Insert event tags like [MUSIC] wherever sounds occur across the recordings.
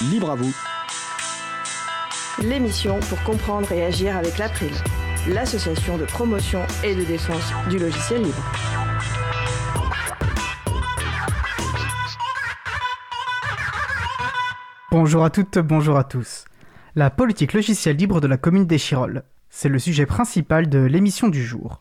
Libre à vous. L'émission pour comprendre et agir avec l'April, l'association de promotion et de défense du logiciel libre. Bonjour à toutes, bonjour à tous. La politique logicielle libre de la commune d'Échirolles. C'est le sujet principal de l'émission du jour.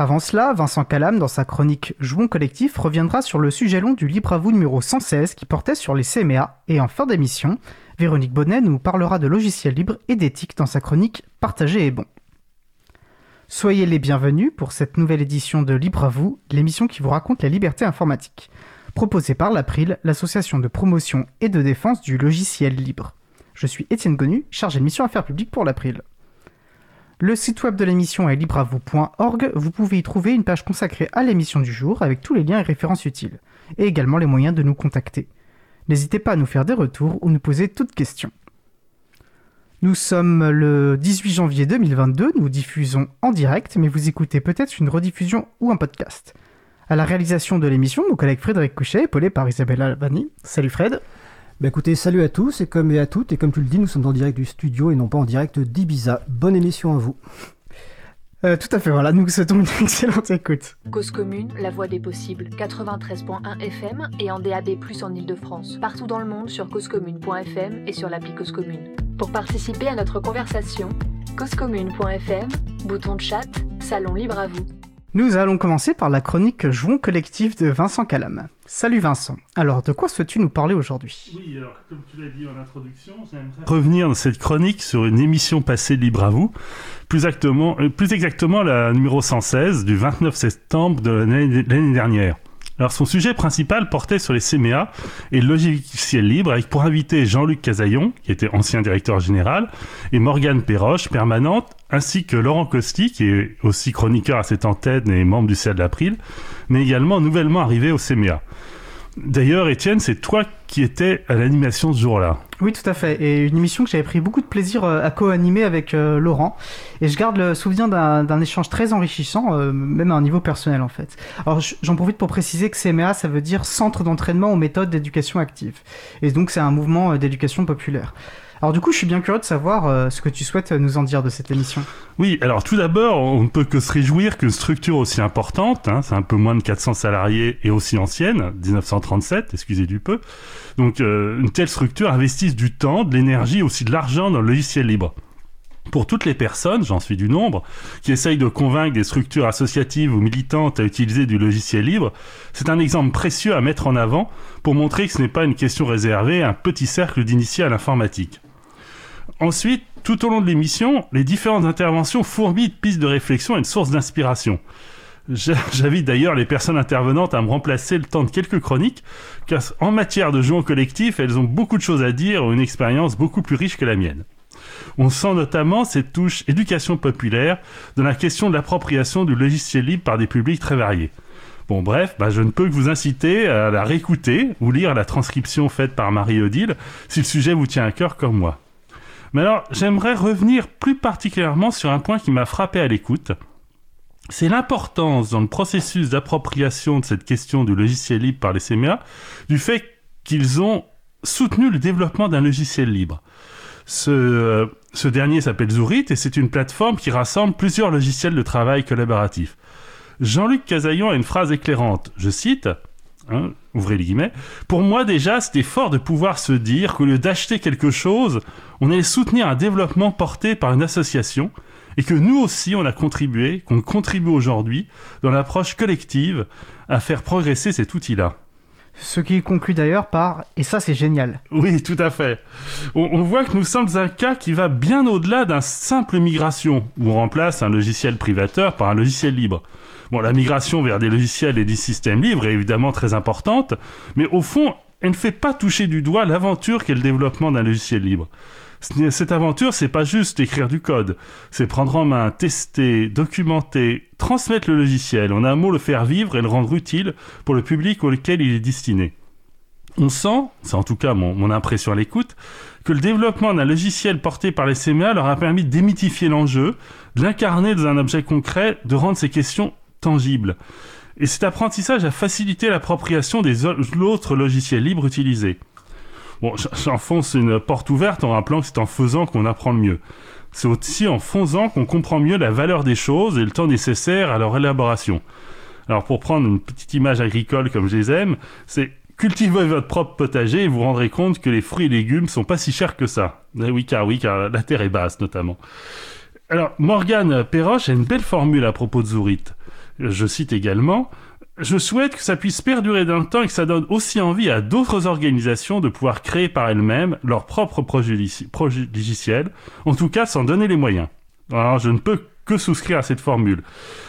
Avant cela, Vincent Calam, dans sa chronique Jouons collectif, reviendra sur le sujet long du Libre à vous numéro 116 qui portait sur les CMA. Et en fin d'émission, Véronique Bonnet nous parlera de logiciels libres et d'éthique dans sa chronique Partager est bon. Soyez les bienvenus pour cette nouvelle édition de Libre à vous, l'émission qui vous raconte la liberté informatique, proposée par l'April, l'association de promotion et de défense du logiciel libre. Je suis Étienne Gonu, chargé de mission affaires publiques pour l'April. Le site web de l'émission est libreavou.org. Vous pouvez y trouver une page consacrée à l'émission du jour avec tous les liens et références utiles, et également les moyens de nous contacter. N'hésitez pas à nous faire des retours ou nous poser toutes questions. Nous sommes le 18 janvier 2022, nous diffusons en direct, mais vous écoutez peut-être une rediffusion ou un podcast. À la réalisation de l'émission, mon collègue Frédéric Couchet, épaulé par Isabelle Albani. Salut Fred. Bah écoutez, salut à tous et comme et à toutes, et comme tu le dis, nous sommes en direct du studio et non pas en direct d'Ibiza. Bonne émission à vous. Euh, tout à fait, voilà, nous vous souhaitons une [LAUGHS] excellente écoute. Cause commune, la voix des possibles, 93.1 FM et en DAB+, en Ile-de-France. Partout dans le monde sur causecommune.fm et sur l'appli Cause Commune. Pour participer à notre conversation, causecommune.fm, bouton de chat, salon libre à vous. Nous allons commencer par la chronique Jouons collectif de Vincent Calam. Salut Vincent. Alors, de quoi souhaites-tu nous parler aujourd'hui? Oui, alors, comme tu l'as dit en introduction, revenir dans cette chronique sur une émission passée libre à vous, plus exactement, euh, plus exactement la numéro 116 du 29 septembre de l'année dernière. Alors son sujet principal portait sur les CMA et le logiciel libre avec pour invité Jean-Luc Casaillon, qui était ancien directeur général, et Morgane Perroche, permanente, ainsi que Laurent Costi, qui est aussi chroniqueur à cette antenne et membre du CA de l'April, mais également nouvellement arrivé au CMA. D'ailleurs, Étienne, c'est toi qui étais à l'animation ce jour-là. Oui, tout à fait. Et une émission que j'avais pris beaucoup de plaisir euh, à co-animer avec euh, Laurent. Et je garde le souvenir d'un échange très enrichissant, euh, même à un niveau personnel en fait. Alors j'en profite pour préciser que CMA, ça veut dire Centre d'entraînement aux méthodes d'éducation active. Et donc c'est un mouvement d'éducation populaire. Alors du coup, je suis bien curieux de savoir euh, ce que tu souhaites nous en dire de cette émission. Oui, alors tout d'abord, on ne peut que se réjouir qu'une structure aussi importante, hein, c'est un peu moins de 400 salariés et aussi ancienne, 1937, excusez du peu, donc euh, une telle structure investisse du temps, de l'énergie, aussi de l'argent dans le logiciel libre. Pour toutes les personnes, j'en suis du nombre, qui essayent de convaincre des structures associatives ou militantes à utiliser du logiciel libre, c'est un exemple précieux à mettre en avant pour montrer que ce n'est pas une question réservée à un petit cercle d'initiés à l'informatique. Ensuite, tout au long de l'émission, les différentes interventions fourmillent de pistes de réflexion et de sources d'inspiration. [LAUGHS] J'invite d'ailleurs les personnes intervenantes à me remplacer le temps de quelques chroniques, car en matière de jouons collectifs, elles ont beaucoup de choses à dire une expérience beaucoup plus riche que la mienne. On sent notamment cette touche éducation populaire dans la question de l'appropriation du logiciel libre par des publics très variés. Bon bref, bah, je ne peux que vous inciter à la réécouter ou lire la transcription faite par Marie-Odile si le sujet vous tient à cœur comme moi. Mais alors, j'aimerais revenir plus particulièrement sur un point qui m'a frappé à l'écoute. C'est l'importance dans le processus d'appropriation de cette question du logiciel libre par les CMA du fait qu'ils ont soutenu le développement d'un logiciel libre. Ce, euh, ce dernier s'appelle Zourit et c'est une plateforme qui rassemble plusieurs logiciels de travail collaboratif. Jean-Luc Casaillon a une phrase éclairante. Je cite, hein, ouvrez les guillemets, Pour moi déjà, c'était fort de pouvoir se dire qu'au lieu d'acheter quelque chose, on allait soutenir un développement porté par une association et que nous aussi on a contribué, qu'on contribue aujourd'hui dans l'approche collective à faire progresser cet outil-là. Ce qui conclut d'ailleurs par et ça c'est génial. Oui, tout à fait. On, on voit que nous sommes un cas qui va bien au-delà d'un simple migration, où on remplace un logiciel privateur par un logiciel libre. Bon, la migration vers des logiciels et des systèmes libres est évidemment très importante, mais au fond, elle ne fait pas toucher du doigt l'aventure qu'est le développement d'un logiciel libre. Cette aventure, c'est pas juste écrire du code, c'est prendre en main, tester, documenter, transmettre le logiciel, en un mot le faire vivre et le rendre utile pour le public auquel il est destiné. On sent, c'est en tout cas mon, mon impression à l'écoute, que le développement d'un logiciel porté par les CMA leur a permis de démythifier l'enjeu, de l'incarner dans un objet concret, de rendre ces questions tangibles. Et cet apprentissage a facilité l'appropriation des autres logiciels libres utilisés. Bon, j'enfonce une porte ouverte en rappelant que c'est en faisant qu'on apprend le mieux. C'est aussi en faisant qu'on comprend mieux la valeur des choses et le temps nécessaire à leur élaboration. Alors pour prendre une petite image agricole comme je les aime, c'est cultivez votre propre potager et vous rendrez compte que les fruits et légumes sont pas si chers que ça. Eh oui, car oui, car la terre est basse notamment. Alors, Morgane Perroche a une belle formule à propos de Zourit. Je cite également Je souhaite que ça puisse perdurer dans le temps et que ça donne aussi envie à d'autres organisations de pouvoir créer par elles-mêmes leur propre projet logiciel, en tout cas sans donner les moyens. Alors, je ne peux que souscrire à cette formule.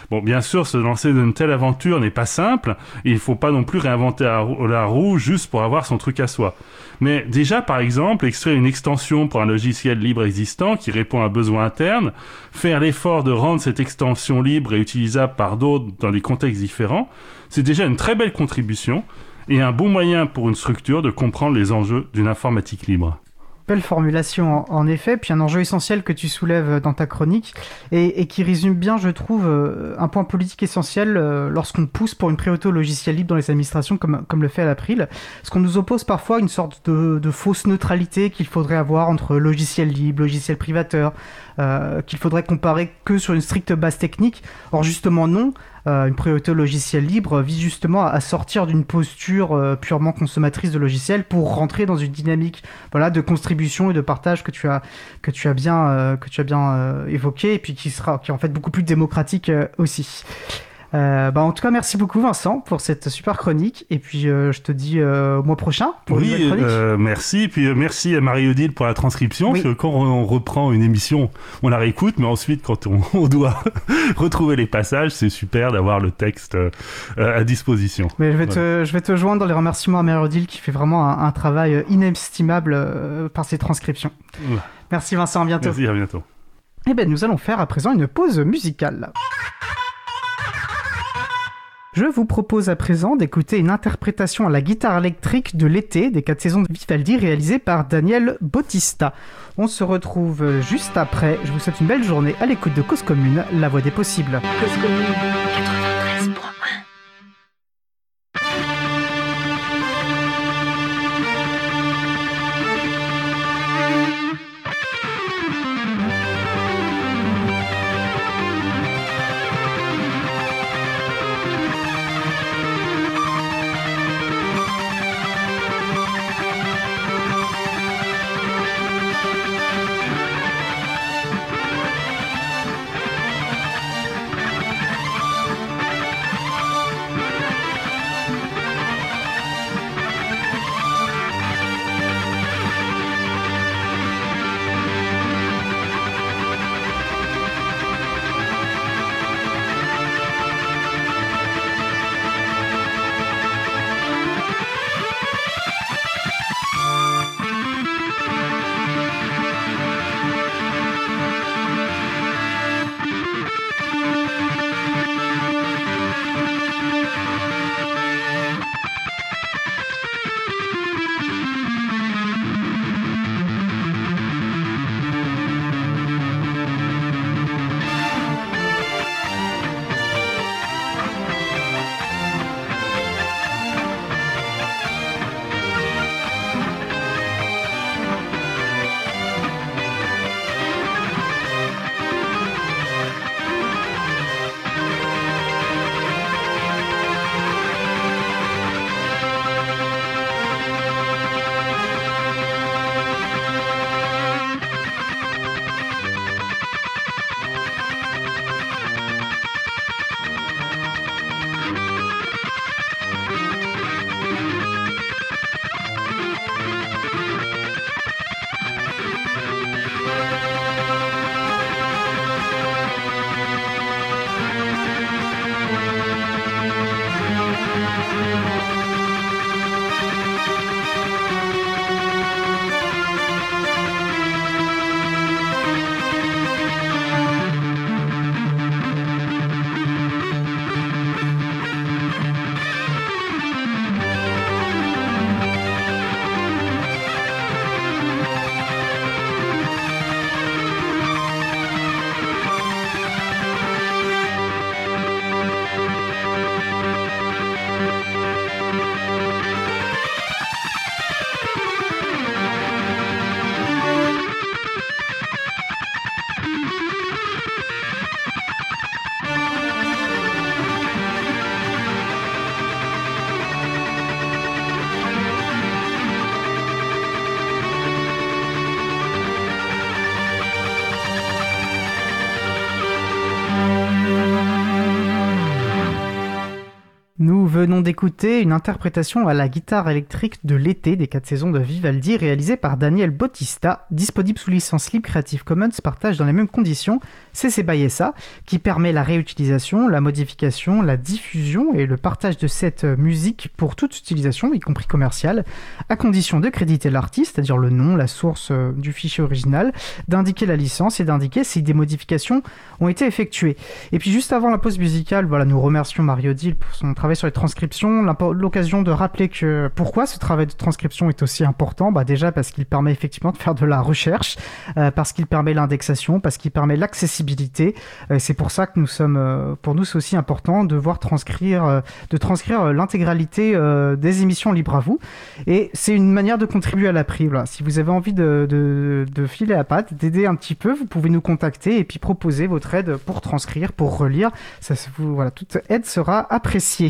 Bon, bien sûr, se lancer dans une telle aventure n'est pas simple, et il faut pas non plus réinventer la roue juste pour avoir son truc à soi. Mais déjà, par exemple, extraire une extension pour un logiciel libre existant qui répond à un besoin interne, faire l'effort de rendre cette extension libre et utilisable par d'autres dans des contextes différents, c'est déjà une très belle contribution et un bon moyen pour une structure de comprendre les enjeux d'une informatique libre. Belle formulation en, effet, puis un enjeu essentiel que tu soulèves dans ta chronique et, qui résume bien, je trouve, euh, un point politique essentiel euh, lorsqu'on pousse pour une préauto logiciel libre dans les administrations comme, comme le fait l'April. Parce qu'on nous oppose parfois une sorte de, fausse neutralité qu'il faudrait avoir entre logiciel libre, logiciel privateur, euh, qu'il faudrait comparer que sur une stricte base technique. Or justement non, euh, une priorité logiciel libre vise justement à, sortir d'une posture euh, purement consommatrice de logiciels pour rentrer dans une dynamique voilà de contribution et de partage que tu as que tu as bien euh, que tu as bien évoqué et puis qui sera qui est en fait beaucoup plus démocratique aussi. Euh, bah en tout cas, merci beaucoup Vincent pour cette super chronique. Et puis euh, je te dis euh, au mois prochain pour oui, une chronique. Merci. Puis merci à Marie-Odile pour la transcription. Parce que quand on reprend une émission, on la réécoute, mais ensuite quand on, [LAUGHS] on doit [LAUGHS] retrouver les passages, c'est super d'avoir le texte à disposition. Mais je vais, te, je vais te joindre dans les remerciements à Marie-Odile qui fait vraiment un, un travail inestimable par ses transcriptions. Merci Vincent, à bientôt. Merci, à bientôt. Eh bien, nous allons faire à présent une pause musicale. Je vous propose à présent d'écouter une interprétation à la guitare électrique de l'été des quatre saisons de Vivaldi réalisée par Daniel Bautista. On se retrouve juste après. Je vous souhaite une belle journée à l'écoute de Cause Commune, la voix des possibles. Venons d'écouter une interprétation à la guitare électrique de l'été des quatre saisons de Vivaldi réalisée par Daniel Bautista, disponible sous licence libre Creative Commons, partage dans les mêmes conditions CC by SA, qui permet la réutilisation, la modification, la diffusion et le partage de cette musique pour toute utilisation, y compris commerciale, à condition de créditer l'artiste, c'est-à-dire le nom, la source euh, du fichier original, d'indiquer la licence et d'indiquer si des modifications ont été effectuées. Et puis juste avant la pause musicale, voilà, nous remercions Mario Dill pour son travail sur les l'occasion de rappeler que pourquoi ce travail de transcription est aussi important, bah déjà parce qu'il permet effectivement de faire de la recherche, euh, parce qu'il permet l'indexation, parce qu'il permet l'accessibilité. Euh, c'est pour ça que nous sommes, euh, pour nous, c'est aussi important de voir transcrire, de transcrire l'intégralité des émissions libres à vous. Et c'est une manière de contribuer à la. Si vous avez envie de, filer à patte, d'aider un petit peu, vous pouvez nous contacter et puis proposer votre aide pour transcrire, pour relire. Ça, voilà, toute aide sera appréciée.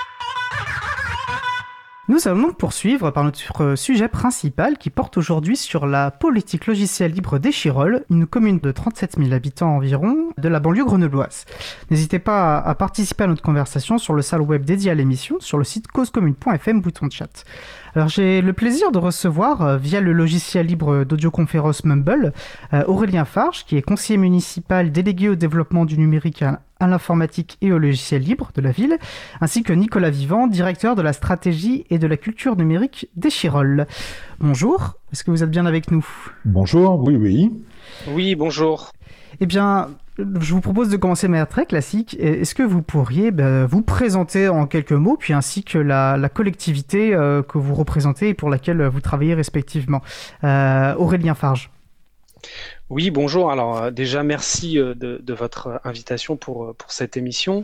Nous allons donc poursuivre par notre sujet principal qui porte aujourd'hui sur la politique logicielle libre d'Échirol, une commune de 37 000 habitants environ de la banlieue grenobloise. N'hésitez pas à participer à notre conversation sur le salle web dédié à l'émission sur le site causecommune.fm bouton de chat. Alors j'ai le plaisir de recevoir euh, via le logiciel libre d'audioconférence Mumble euh, Aurélien Farge qui est conseiller municipal délégué au développement du numérique à, l'informatique et au logiciel libre de la ville, ainsi que Nicolas Vivant, directeur de la stratégie et de la culture numérique d'Echirol. Bonjour, est-ce que vous êtes bien avec nous? Bonjour, oui oui. Oui, bonjour. Eh bien, je vous propose de commencer de manière très classique. Est-ce que vous pourriez ben, vous présenter en quelques mots, puis ainsi que la, collectivité euh, que vous représentez et pour laquelle vous travaillez respectivement? Euh, Aurélien Farge. Oui, bonjour. Alors euh, déjà, merci euh, de, votre invitation pour, euh, pour cette émission.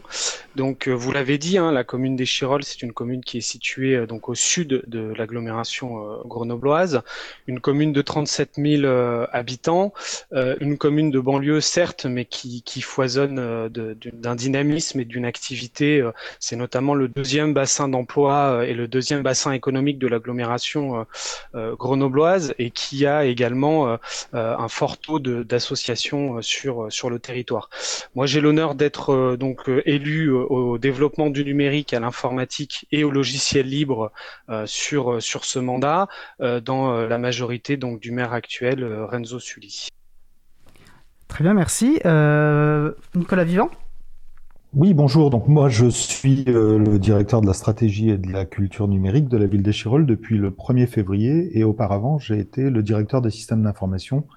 Donc, vous l'avez dit, hein, la commune des Chirolles, c'est une commune qui est située donc au sud de l'agglomération grenobloise, une commune de 37 000 habitants, une commune de banlieue certes, mais qui, qui foisonne d'un dynamisme et d'une activité. c'est notamment le deuxième bassin d'emploi et le deuxième bassin économique de l'agglomération grenobloise et qui a également un fort taux d'associations euh, sur, euh, sur le territoire. Moi, j'ai l'honneur d'être euh, donc élu au développement du numérique, à l'informatique et au logiciel libre sur, sur ce mandat, dans la majorité donc du maire actuel, Renzo Sully. Très bien, merci. Nicolas Vivant? Oui, bonjour. Donc moi, je suis le directeur de la stratégie et de la culture numérique de la ville d'Échirol depuis le 1er février et auparavant, j'ai été le directeur des systèmes d'information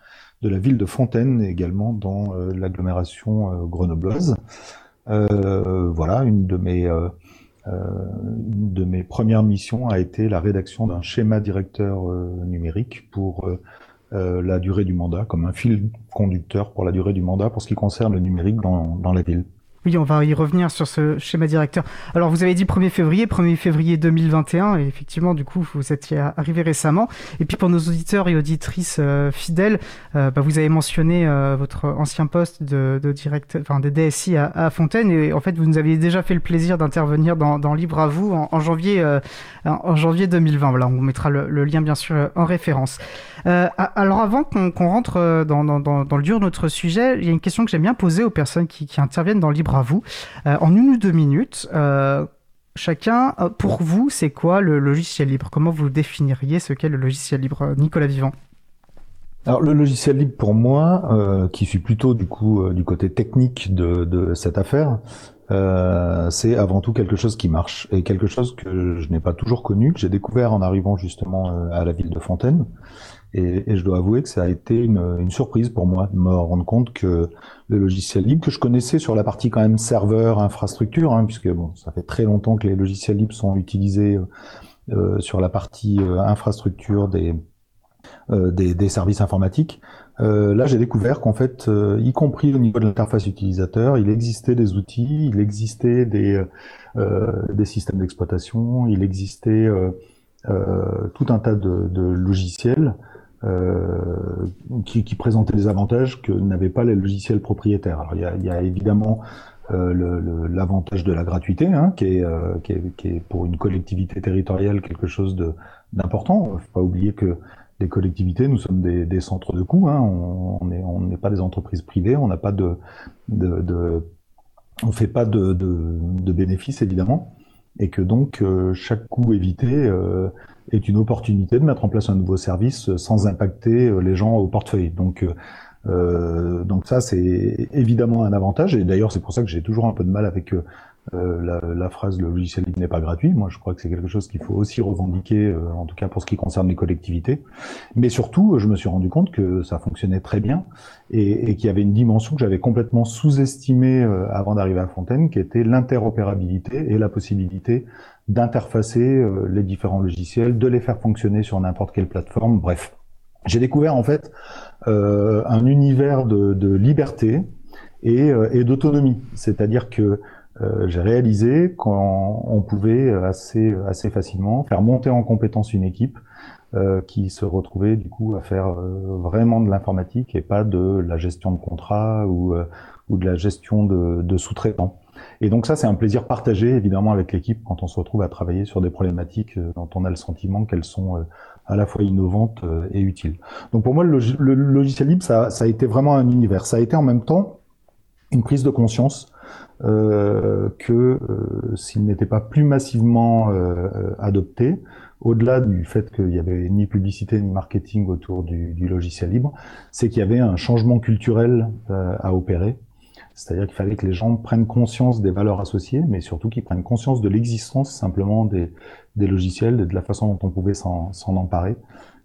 de la ville de Fontaine également dans euh, l'agglomération euh, grenobloise. Euh, voilà, une de mes de mes premières missions a été la rédaction d'un schéma directeur numérique pour la durée du mandat, comme un fil conducteur pour la durée du mandat pour ce qui concerne le numérique dans, dans la ville. Oui, on va y revenir sur ce schéma directeur. Alors, vous avez dit 1er février, 1er février 2021, et effectivement, du coup, vous étiez arrivé récemment. Et puis, pour nos auditeurs et auditrices euh, fidèles, euh, bah, vous avez mentionné euh, votre ancien poste de, de directeur, enfin, de DSI à, à, Fontaine, et en fait, vous nous aviez déjà fait le plaisir d'intervenir dans, Libre à vous en, janvier, en janvier 2020. Voilà, on mettra le, lien, bien sûr, en référence. alors, avant qu'on rentre dans, le dur de notre sujet, il y a une question que j'aime bien poser aux personnes qui, qui interviennent dans Libre à vous. Euh, en une ou deux minutes, euh, chacun, euh, pour vous, c'est quoi le logiciel libre? Comment vous définiriez ce qu'est le logiciel libre Nicolas Vivant? Alors le logiciel libre pour moi, qui suis plutôt du coup du côté technique de, cette affaire, c'est avant tout quelque chose qui marche et quelque chose que je n'ai pas toujours connu, que j'ai découvert en arrivant justement à la ville de Fontaine. Et, et, je dois avouer que ça a été une, une, surprise pour moi de me rendre compte que le logiciel libre, que je connaissais sur la partie quand même serveur, infrastructure, hein, puisque bon, ça fait très longtemps que les logiciels libres sont utilisés euh, euh sur la partie euh, infrastructure des, euh, des, des, services informatiques. là, j'ai découvert qu'en fait, y compris au niveau de l'interface utilisateur, il existait des outils, il existait des, des systèmes d'exploitation, il existait tout un tas de, de logiciels qui, qui, présentait des avantages que n'avaient pas les logiciels propriétaires. Alors il y a, y a évidemment l'avantage de la gratuité, hein, qui, est, qui, est, qui, est, pour une collectivité territoriale quelque chose d'important. Faut pas oublier que les collectivités, nous sommes des, des centres de coûts, hein, on n'est on n'est pas des entreprises privées, on n'a pas de, de, de, on fait pas de, de, de, bénéfices évidemment, et que donc chaque coût évité euh, est une opportunité de mettre en place un nouveau service sans impacter euh, les gens au portefeuille. Donc, euh, donc ça, c'est évidemment un avantage. Et d'ailleurs, c'est pour ça que j'ai toujours un peu de mal avec euh, la, la, phrase le logiciel libre n'est pas gratuit. Moi, je crois que c'est quelque chose qu'il faut aussi revendiquer, euh, en tout cas pour ce qui concerne les collectivités. Mais surtout, je me suis rendu compte que ça fonctionnait très bien et, et qu'il y avait une dimension que j'avais complètement sous-estimée avant d'arriver à Fontaine, qui était l'interopérabilité et la possibilité d'interfacer les différents logiciels, de les faire fonctionner sur n'importe quelle plateforme. Bref, j'ai découvert en fait euh, un univers de, de liberté et, euh, d'autonomie. C'est-à-dire que euh, j'ai réalisé qu'on pouvait assez, assez facilement faire monter en compétence une équipe euh, qui se retrouvait du coup à faire vraiment de l'informatique et pas de la gestion de contrat ou, ou de la gestion de, de sous-traitants. Et donc ça, c'est un plaisir partagé évidemment avec l'équipe quand on se retrouve à travailler sur des problématiques dont on a le sentiment qu'elles sont à la fois innovante euh, et utile. Donc pour moi, le, logiciel libre, ça, a été vraiment un univers. Ça a été en même temps une prise de conscience euh, que euh, s'il n'était pas plus massivement euh, adopté, au-delà du fait qu'il y avait ni publicité ni marketing autour du logiciel libre, c'est qu'il y avait un changement culturel à opérer. C'est-à-dire qu'il fallait que les gens prennent conscience des valeurs associées, mais surtout qu'ils prennent conscience de l'existence simplement des, des logiciels et de la façon dont on pouvait s'en emparer.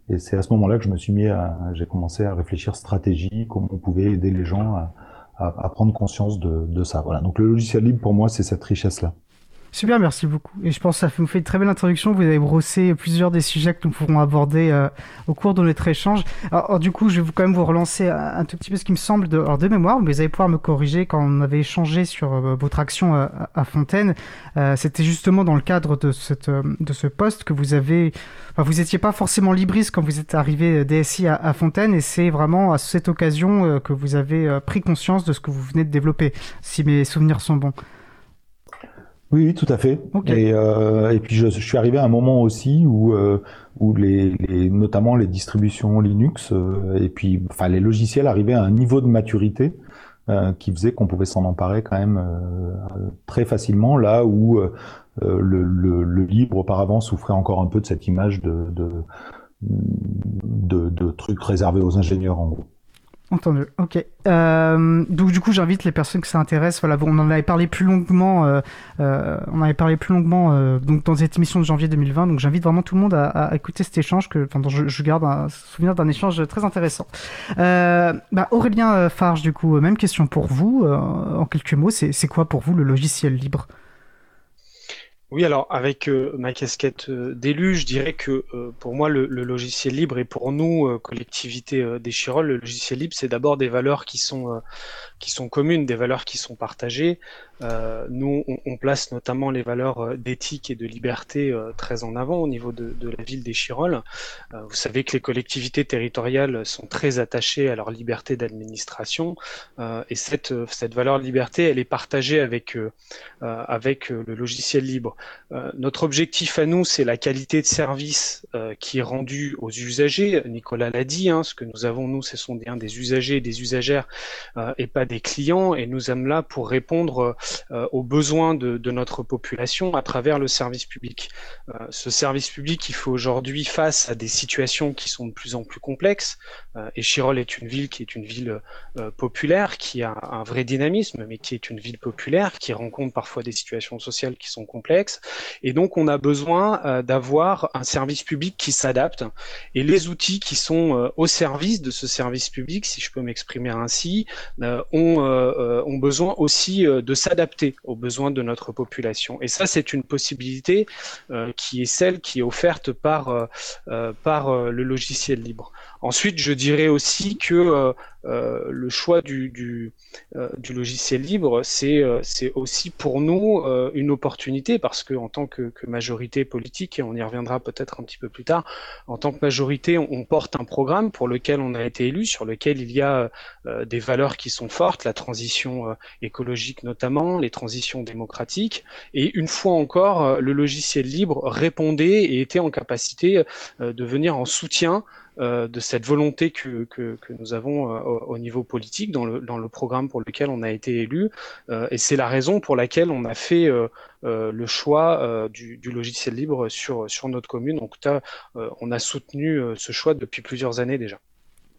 Et c'est à ce moment-là que je me suis mis à, j'ai commencé à réfléchir stratégie, comment on pouvait aider les gens à, à, à prendre conscience de, de, ça. Voilà. Donc le logiciel libre pour moi, c'est cette richesse-là. Super, merci beaucoup. Et je pense que ça vous fait une très belle introduction. Vous avez brossé plusieurs des sujets que nous pourrons aborder euh, au cours de notre échange. Alors, du coup, je vais quand même vous relancer un, tout petit peu ce qui me semble de, de mémoire, vous allez pouvoir me corriger quand on avait échangé sur euh, votre action euh, à Fontaine. C'était justement dans le cadre de, ce poste que vous avez... Enfin, vous n'étiez pas forcément libriste quand vous êtes arrivé DSI à Fontaine, et c'est vraiment à cette occasion que vous avez pris conscience de ce que vous venez de développer, si mes souvenirs sont bons. Oui, tout à fait. Et, euh, et, puis je, je, suis arrivé à un moment aussi où, euh, où les, les, notamment les distributions Linux euh, et puis enfin les logiciels arrivaient à un niveau de maturité euh, qui faisait qu'on pouvait s'en emparer quand même euh, très facilement là où le, le, le, libre auparavant souffrait encore un peu de cette image de, de, de, de trucs réservés aux ingénieurs en gros. Entendu, ok. Euh, donc du coup, j'invite les personnes que ça intéresse. Voilà, on en avait parlé plus longuement. Euh, euh, on avait parlé plus longuement donc dans cette émission de janvier 2020. Donc j'invite vraiment tout le monde à, écouter cet échange que, enfin, je, garde un souvenir d'un échange très intéressant. Bah, Aurélien Farge, du coup, même question pour vous. en quelques mots, c'est quoi pour vous le logiciel libre? Oui, alors avec euh, ma casquette euh, d'élu, je dirais que euh, pour moi, le, le, logiciel libre et pour nous, collectivité des Chirolles, le logiciel libre, c'est d'abord des valeurs qui sont, qui sont communes, des valeurs qui sont partagées. Euh, nous, on, place notamment les valeurs euh, d'éthique et de liberté euh, très en avant au niveau de, la ville des Chirolles. Euh, vous savez que les collectivités territoriales sont très attachées à leur liberté d'administration et cette, cette valeur liberté, elle est partagée avec, avec le logiciel libre. notre objectif à nous, c'est la qualité de service qui est rendue aux usagers. Nicolas l'a dit, hein, ce que nous avons, nous, ce sont bien des usagers et des usagères et pas des clients et nous sommes là pour répondre euh, aux besoins de, notre population à travers le service public. Euh, ce service public, il fait aujourd'hui face à des situations qui sont de plus en plus complexes. Euh, et Chirol est une ville qui est une ville populaire, qui a un vrai dynamisme, mais qui est une ville populaire, qui rencontre parfois des situations sociales qui sont complexes. Et donc, on a besoin d'avoir un service public qui s'adapte. Et les outils qui sont au service de ce service public, si je peux m'exprimer ainsi, ont besoin aussi de s'adapter adapter aux besoins de notre population. Et ça, c'est une possibilité euh, qui est celle qui est offerte par, euh, euh par le logiciel libre. Ensuite, je dirais aussi que euh, le choix euh, du logiciel libre, c'est euh, aussi pour nous une opportunité parce que en tant que, que, majorité politique, et on y reviendra peut-être un petit peu plus tard, en tant que majorité, on, on, porte un programme pour lequel on a été élu, sur lequel il y a des valeurs qui sont fortes, la transition écologique notamment, les transitions démocratiques, et une fois encore, le logiciel libre répondait et était en capacité de venir en soutien euh, de cette volonté que, que, nous avons euh, au, niveau politique dans le, dans le programme pour lequel on a été élu. Euh, et c'est la raison pour laquelle on a fait le choix du, logiciel libre sur, sur notre commune. En tout cas, on a soutenu ce choix depuis plusieurs années déjà.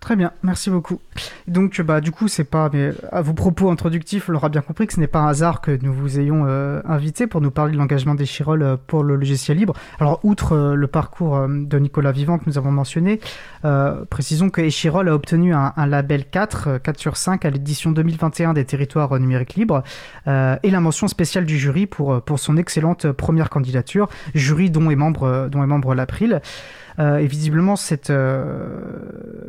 Très bien, merci beaucoup. Donc, bah, du coup, c'est pas, mais à vos propos introductifs, on l'aura bien compris que ce n'est pas un hasard que nous vous ayons euh, invité pour nous parler de l'engagement des Chirol euh, pour le logiciel libre. Alors, outre euh, le parcours de Nicolas Vivant que nous avons mentionné, précisons que Echirol a obtenu un, un, label 4, 4 sur 5 à l'édition 2021 des territoires numériques libres et la mention spéciale du jury pour, pour son excellente première candidature, jury dont est membre, dont est membre l'April. Euh, et visiblement, cette. Euh,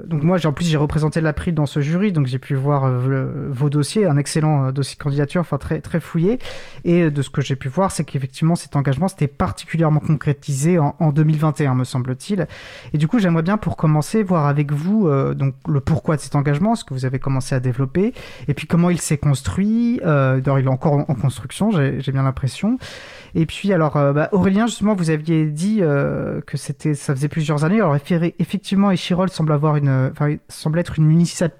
donc, moi, en plus, j'ai représenté l'April dans ce jury, donc j'ai pu voir euh, vos dossiers, un excellent dossier candidature, enfin très, très fouillé. Et de ce que j'ai pu voir, c'est qu'effectivement, cet engagement s'était particulièrement concrétisé en, en 2021, me semble-t-il. Et du coup, j'aimerais bien, pour commencer, voir avec vous donc le pourquoi de cet engagement, ce que vous avez commencé à développer, et puis comment il s'est construit. D'ailleurs, il est encore en, en construction, j'ai bien l'impression. Et puis, alors, bah, Aurélien, justement, vous aviez dit que c'était, ça faisait plusieurs années. Alors effectivement, Échirol semble avoir une, semble être une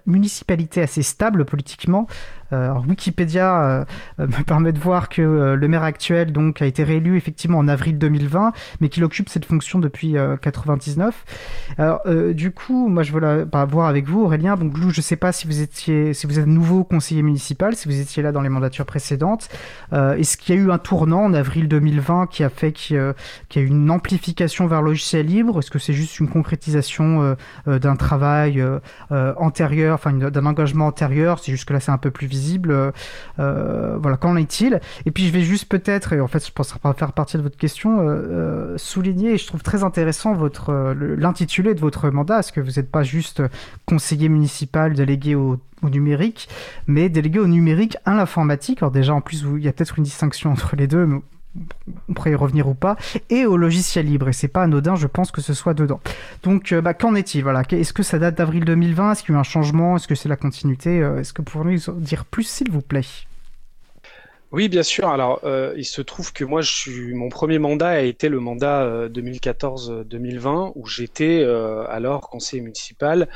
municipalité assez stable politiquement, euh, Wikipédia euh, euh, [LAUGHS] me permet de voir que le maire actuel donc a été réélu effectivement en avril 2020, mais qu'il occupe cette fonction depuis 99. Alors du coup, moi je veux la, bah, voir avec vous, Aurélien. Donc Lou, je sais pas si vous étiez, si vous êtes nouveau conseiller municipal, si vous étiez là dans les mandatures précédentes. Est-ce qu'il y a eu un tournant en avril 2020 qui a fait qu'il y a eu une amplification vers le logiciel libre? Est-ce que c'est juste une concrétisation d'un travail antérieur, enfin d'un engagement antérieur? C'est juste que là c'est un peu plus visible visible. Euh, euh, voilà, qu'en est-il? Et puis je vais juste peut-être, et en fait je pense pas faire partie de votre question, euh, souligner, et je trouve très intéressant votre l'intitulé de votre mandat, parce que vous n'êtes pas juste conseiller municipal délégué au, numérique, mais délégué au numérique à l'informatique. Alors déjà, en plus, il y a peut-être une distinction entre les deux, on pourrait y revenir ou pas, et au logiciel libre. Et c'est pas anodin, je pense que ce soit dedans. Donc, euh, bah, qu'en est-il Voilà, est-ce que ça date d'avril 2020 Est-ce qu'il y a eu un changement? Est-ce que c'est la continuité? Euh, Est-ce que vous pouvez nous dire plus, s'il vous plaît? Oui, bien sûr. Alors, euh, il se trouve que moi, je suis, mon premier mandat a été le mandat 2014-2020, où j'étais alors conseiller municipal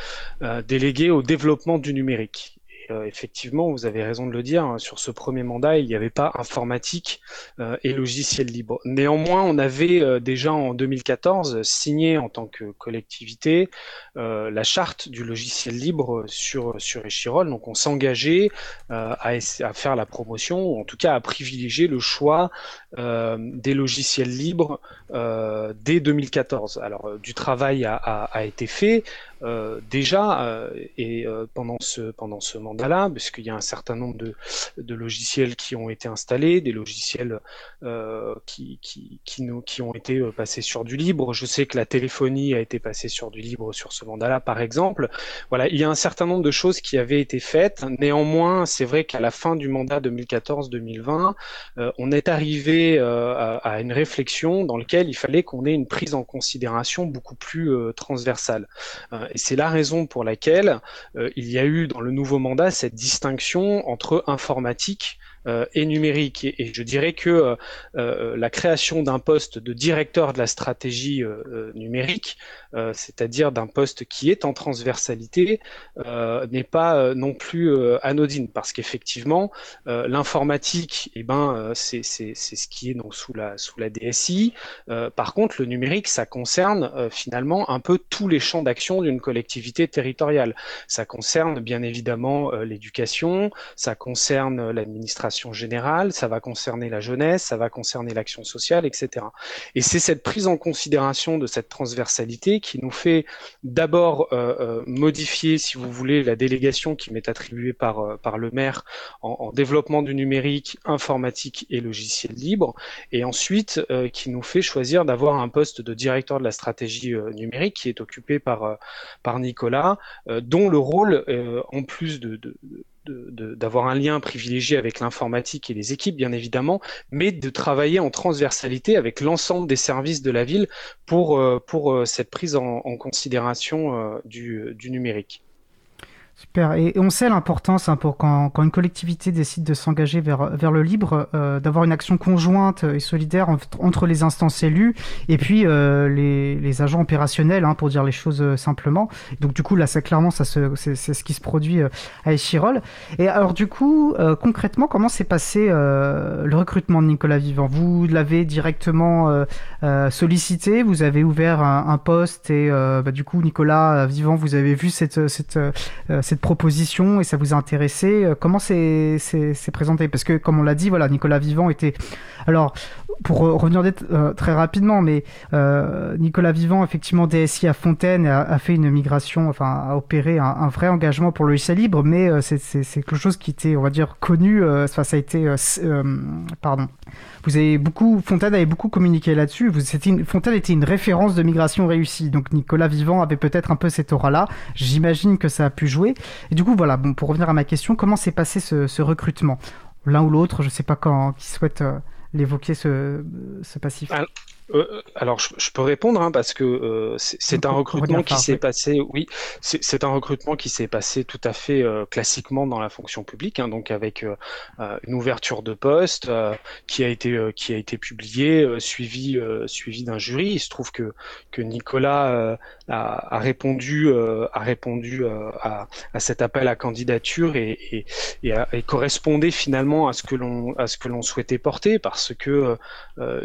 délégué au développement du numérique. Euh, effectivement, vous avez raison de le dire, hein, sur ce premier mandat, il n'y avait pas informatique euh, et logiciel libre. Néanmoins, on avait euh, déjà en 2014 signé en tant que collectivité la charte du logiciel libre sur, sur. Donc on s'engageait à, faire la promotion, ou en tout cas à privilégier le choix des logiciels libres dès 2014. Alors du travail a été fait. Euh, déjà euh, et euh, pendant ce pendant ce mandat-là, puisqu'il y a un certain nombre de, de, logiciels qui ont été installés, des logiciels qui qui qui, nous, qui ont été passés sur du libre. Je sais que la téléphonie a été passée sur du libre sur ce mandat-là, par exemple. Voilà, il y a un certain nombre de choses qui avaient été faites. Néanmoins, c'est vrai qu'à la fin du mandat 2014-2020, on est arrivé à, à, une réflexion dans laquelle il fallait qu'on ait une prise en considération beaucoup plus transversale et c'est la raison pour laquelle euh, il y a eu dans le nouveau mandat cette distinction entre informatique et numérique. Et, je dirais que euh, euh, la création d'un poste de directeur de la stratégie numérique, c'est-à-dire d'un poste qui est en transversalité, n'est pas non plus anodine, parce qu'effectivement, l'informatique, eh ben, c'est ce qui est donc sous la, sous la DSI. par contre, le numérique, ça concerne finalement un peu tous les champs d'action d'une collectivité territoriale. Ça concerne bien évidemment l'éducation, ça concerne l'administration générale, ça va concerner la jeunesse, ça va concerner l'action sociale, etc. Et c'est cette prise en considération de cette transversalité qui nous fait d'abord euh, euh, modifier, si vous voulez, la délégation qui m'est attribuée par, euh, par le maire en, en, développement du numérique, informatique et logiciel libre, et ensuite qui nous fait choisir d'avoir un poste de directeur de la stratégie numérique qui est occupé par, par Nicolas, dont le rôle, en plus de d'avoir un lien privilégié avec l'informatique et les équipes, bien évidemment, mais de travailler en transversalité avec l'ensemble des services de la ville pour, euh, pour euh, cette prise en, considération euh, du, du numérique. Super. Et, on sait l'importance hein, pour quand, quand, une collectivité décide de s'engager vers, vers le libre, euh, d'avoir une action conjointe et solidaire entre, les instances élues et puis euh, les, les, agents opérationnels, hein, pour dire les choses euh, simplement. Donc du coup, là, c'est clairement ça, c'est ce qui se produit euh, à Échirol. Et alors du coup, euh, concrètement, comment s'est passé euh, le recrutement de Nicolas Vivant? Vous l'avez directement sollicité, vous avez ouvert un, un poste et bah, du coup, Nicolas Vivant, vous avez vu cette, cette, cette cette proposition et ça vous a intéressé. Euh, comment c'est présenté? Parce que, comme on l'a dit, voilà, Nicolas Vivant était. Alors, pour revenir euh, très rapidement, mais euh, Nicolas Vivant, effectivement, DSI à Fontaine, a, a fait une migration, enfin, a opéré un, un, vrai engagement pour le logiciel libre, mais euh, c'est quelque chose qui était, on va dire, connu. Euh, enfin, ça a été, euh, pardon. Vous avez beaucoup, Fontaine avait beaucoup communiqué là-dessus. Fontaine était une référence de migration réussie. Donc Nicolas Vivant avait peut-être un peu cette aura-là. J'imagine que ça a pu jouer. Et du coup, voilà. Bon, pour revenir à ma question, comment s'est passé ce, ce recrutement? L'un ou l'autre, je sais pas quand, qui souhaite l'évoquer ce, ce passif. Alors, euh, alors je, je, peux répondre hein, parce que euh, c'est un recrutement qui s'est passé. Oui, c'est un recrutement qui s'est passé tout à fait euh, classiquement dans la fonction publique, hein, donc avec euh, euh, une ouverture de poste qui a été qui a été publiée, suivi suivi d'un jury. Il se trouve que que Nicolas a, a, répondu a répondu à, à, cet appel à candidature et, et, et, a, et correspondait finalement à ce que l'on à ce que l'on souhaitait porter parce que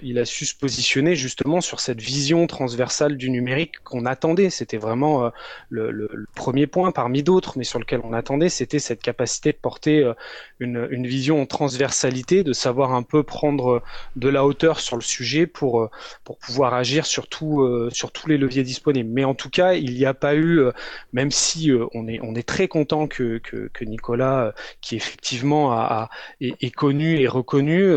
il a su se positionner justement sur cette vision transversale du numérique qu'on attendait. C'était vraiment euh, le, premier point parmi d'autres, mais sur lequel on attendait, c'était cette capacité de porter euh, une, vision en transversalité, de savoir un peu prendre de la hauteur sur le sujet pour, euh, pouvoir agir sur, euh, tous les leviers disponibles. Mais en tout cas, il n'y a pas eu, euh, même si on, est, très content que, Nicolas, qui effectivement est, connu et reconnu,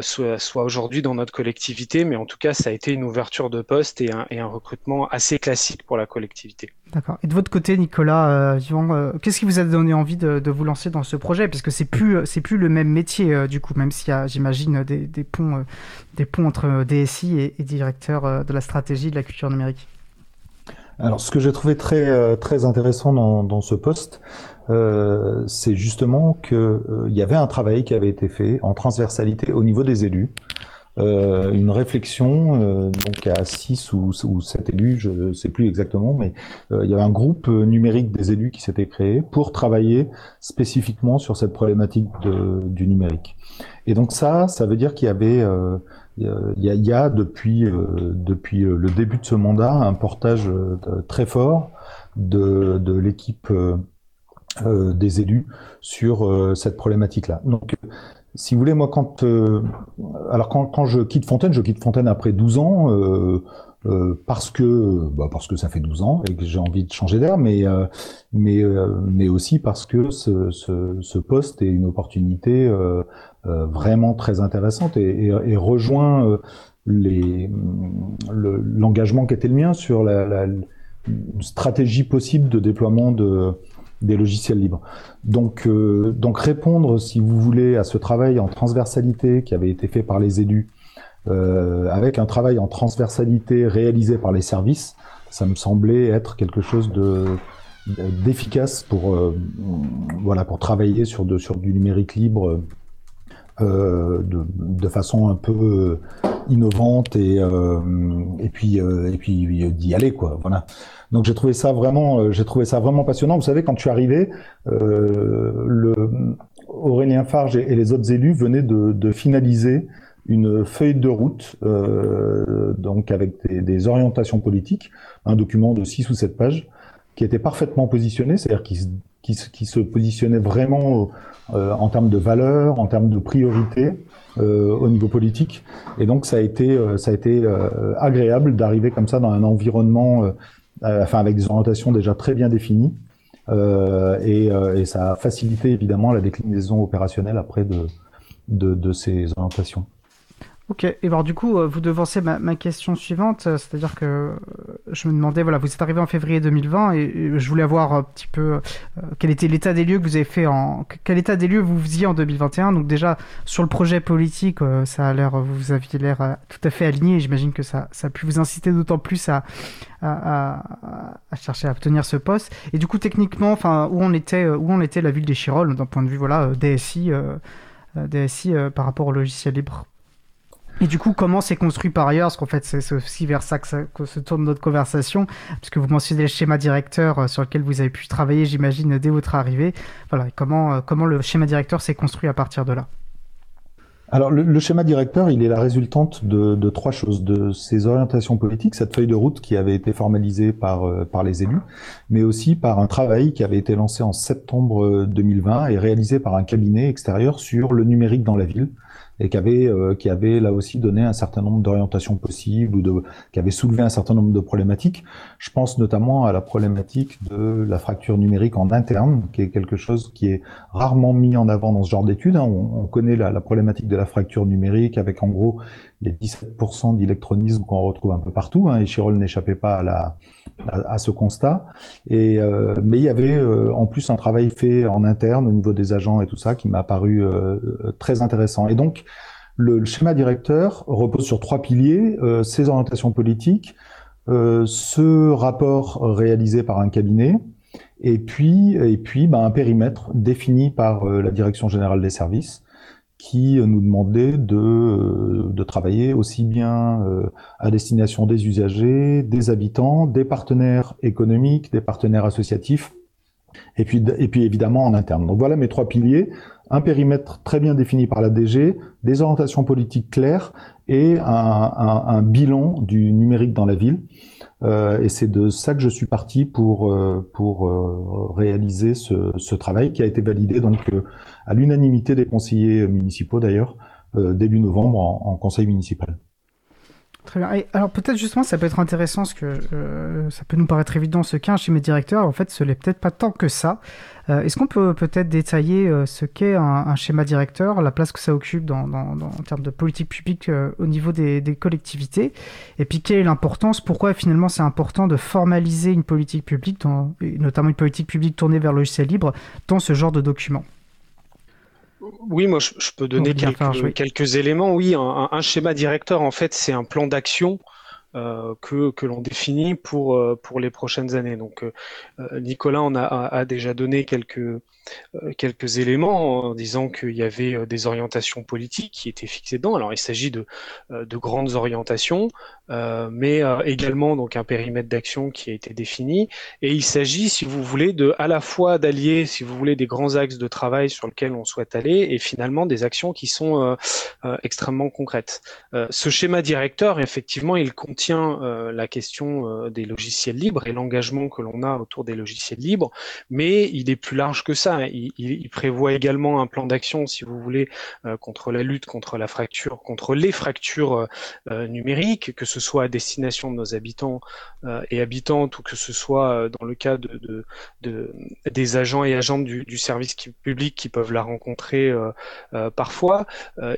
soit, soit aujourd'hui dans notre collectivité, mais en tout cas, ça a été une ouverture de poste et un, et un recrutement assez classique pour la collectivité. D'accord. Et de votre côté, Nicolas, euh, euh, qu'est-ce qui vous a donné envie de, de, vous lancer dans ce projet? Parce que c'est plus, c'est plus le même métier euh, du coup, même s'il y a, j'imagine, des, des, ponts, euh, des ponts entre DSI et, et directeur euh, de la stratégie de la culture numérique. Alors, ce que j'ai trouvé très très intéressant dans, dans ce poste, c'est justement que il y avait un travail qui avait été fait en transversalité au niveau des élus. Euh, une réflexion euh, donc à 6 ou, ou 7 élus, je ne sais plus exactement, mais euh, il y avait un groupe numérique des élus qui s'était créé pour travailler spécifiquement sur cette problématique de, du numérique. Et donc ça, ça veut dire qu'il y avait, il y, a, il y a depuis, depuis le début de ce mandat un portage très fort de, de l'équipe des élus sur cette problématique-là. Donc si vous voulez, moi, quand, euh, alors quand, quand, je quitte Fontaine, je quitte Fontaine après 12 ans, euh, euh, parce que, bah parce que ça fait 12 ans et que j'ai envie de changer d'air, mais, euh, mais, euh, mais aussi parce que ce, ce, ce, poste est une opportunité euh, vraiment très intéressante et, et, et rejoint l'engagement qui était le mien sur la, la stratégie possible de déploiement de des logiciels libres. Donc, euh, donc répondre, si vous voulez, à ce travail en transversalité qui avait été fait par les élus, euh, avec un travail en transversalité réalisé par les services, ça me semblait être quelque chose de d'efficace pour euh, voilà pour travailler sur de sur du numérique libre de, de, façon un peu innovante et euh, et puis et puis d'y aller quoi voilà donc j'ai trouvé ça vraiment, euh, j'ai trouvé ça vraiment passionnant. Vous savez, quand je suis arrivé, euh, le, Aurélien Farge et, les autres élus venaient de, de finaliser une feuille de route, euh, donc avec des, des, orientations politiques, un document de 6 ou 7 pages, qui était parfaitement positionné, c'est-à-dire qui qui, qui se positionnait vraiment en termes de valeurs, en termes de priorité au niveau politique. Et donc ça a été, ça a été agréable d'arriver comme ça dans un environnement, avec des orientations déjà très bien définies. Et, et, ça a facilité évidemment la déclinaison opérationnelle après de ces orientations. Ok, et alors du coup, euh, vous devancez ma, question suivante, euh, c'est-à-dire que euh, je me demandais, voilà, vous êtes arrivé en février 2020 et, je voulais avoir un petit peu quel était l'état des lieux que vous avez fait en... Quel état des lieux vous faisiez en 2021 Donc déjà, sur le projet politique, ça a l'air, vous aviez l'air tout à fait aligné, j'imagine que ça, ça a pu vous inciter d'autant plus à, à, à, chercher à obtenir ce poste. Et du coup, techniquement, enfin, où on était, où on était la ville des Chirolles d'un point de vue, voilà, DSI, DSI par rapport au logiciel libre? Et du coup, comment c'est construit par ailleurs? Parce qu'en fait, c'est aussi vers ça que, se tourne notre conversation, puisque vous mentionnez le schéma directeur euh, sur lequel vous avez pu travailler, j'imagine, dès votre arrivée. Voilà, comment, euh, comment le schéma directeur s'est construit à partir de là? Alors le, schéma directeur, il est la résultante de, trois choses, de ces orientations politiques, cette feuille de route qui avait été formalisée par, euh, par les élus, mais aussi par un travail qui avait été lancé en septembre 2020 et réalisé par un cabinet extérieur sur le numérique dans la ville, et qui avait, euh, qui avait là aussi donné un certain nombre d'orientations possibles ou de, qui avait soulevé un certain nombre de problématiques. Je pense notamment à la problématique de la fracture numérique en interne, qui est quelque chose qui est rarement mis en avant dans ce genre d'études. Hein. On, on, connaît la, problématique de la fracture numérique avec en gros les 17% d'électronisme qu'on retrouve un peu partout. Hein, et Chirol n'échappait pas à, la, à, ce constat. Et, euh, mais il y avait euh, en plus un travail fait en interne au niveau des agents et tout ça qui m'a paru euh, très intéressant. Et donc, le, le, schéma directeur repose sur trois piliers, ces orientations politiques, ce rapport réalisé par un cabinet, et puis, et puis ben, un périmètre défini par la Direction générale des services, qui nous demandait de, euh, de travailler aussi bien euh, à destination des usagers, des habitants, des partenaires économiques, des partenaires associatifs, et puis, évidemment en interne. Donc voilà mes trois piliers, un périmètre très bien défini par la DG, des orientations politiques claires et un bilan du numérique dans la ville. Euh, et c'est de ça que je suis parti pour euh, pour euh, réaliser ce, travail qui a été validé donc à l'unanimité des conseillers municipaux d'ailleurs début novembre en conseil municipal. Très bien. Alors peut-être justement, ça peut être intéressant, parce que euh, ça peut nous paraître évident ce qu'est un schéma directeur. En fait, ce n'est peut-être pas tant que ça. Euh, Est-ce qu'on peut peut-être détailler euh, ce qu'est un, schéma directeur, la place que ça occupe dans, en termes de politique publique au niveau des, collectivités, et puis quelle est l'importance, pourquoi finalement c'est important de formaliser une politique publique, notamment une politique publique tournée vers le logiciel libre, dans ce genre de documents oui, moi je, peux donner quelques, quelques, éléments. Oui, un, un, schéma directeur, en fait, c'est un plan d'action euh, que, que l'on définit pour, euh, pour les prochaines années. Donc euh, Nicolas en a, a, déjà donné quelques, quelques éléments en disant qu'il y avait des orientations politiques qui étaient fixées dedans. Alors il s'agit de, de grandes orientations, mais également donc un périmètre d'action qui a été défini. Et il s'agit, si vous voulez, de à la fois d'allier, si vous voulez, des grands axes de travail sur lesquels on souhaite aller, et finalement des actions qui sont extrêmement concrètes. ce schéma directeur, effectivement, il contient euh, la question euh, des logiciels libres et l'engagement que l'on a autour des logiciels libres, mais il est plus large que ça. Il, prévoit également un plan d'action, si vous voulez, euh, contre la lutte contre la fracture, contre les fractures numériques, que ce soit à destination de nos habitants et habitantes ou que ce soit dans le cas de, de, de des agents et agentes du, service public qui peuvent la rencontrer parfois.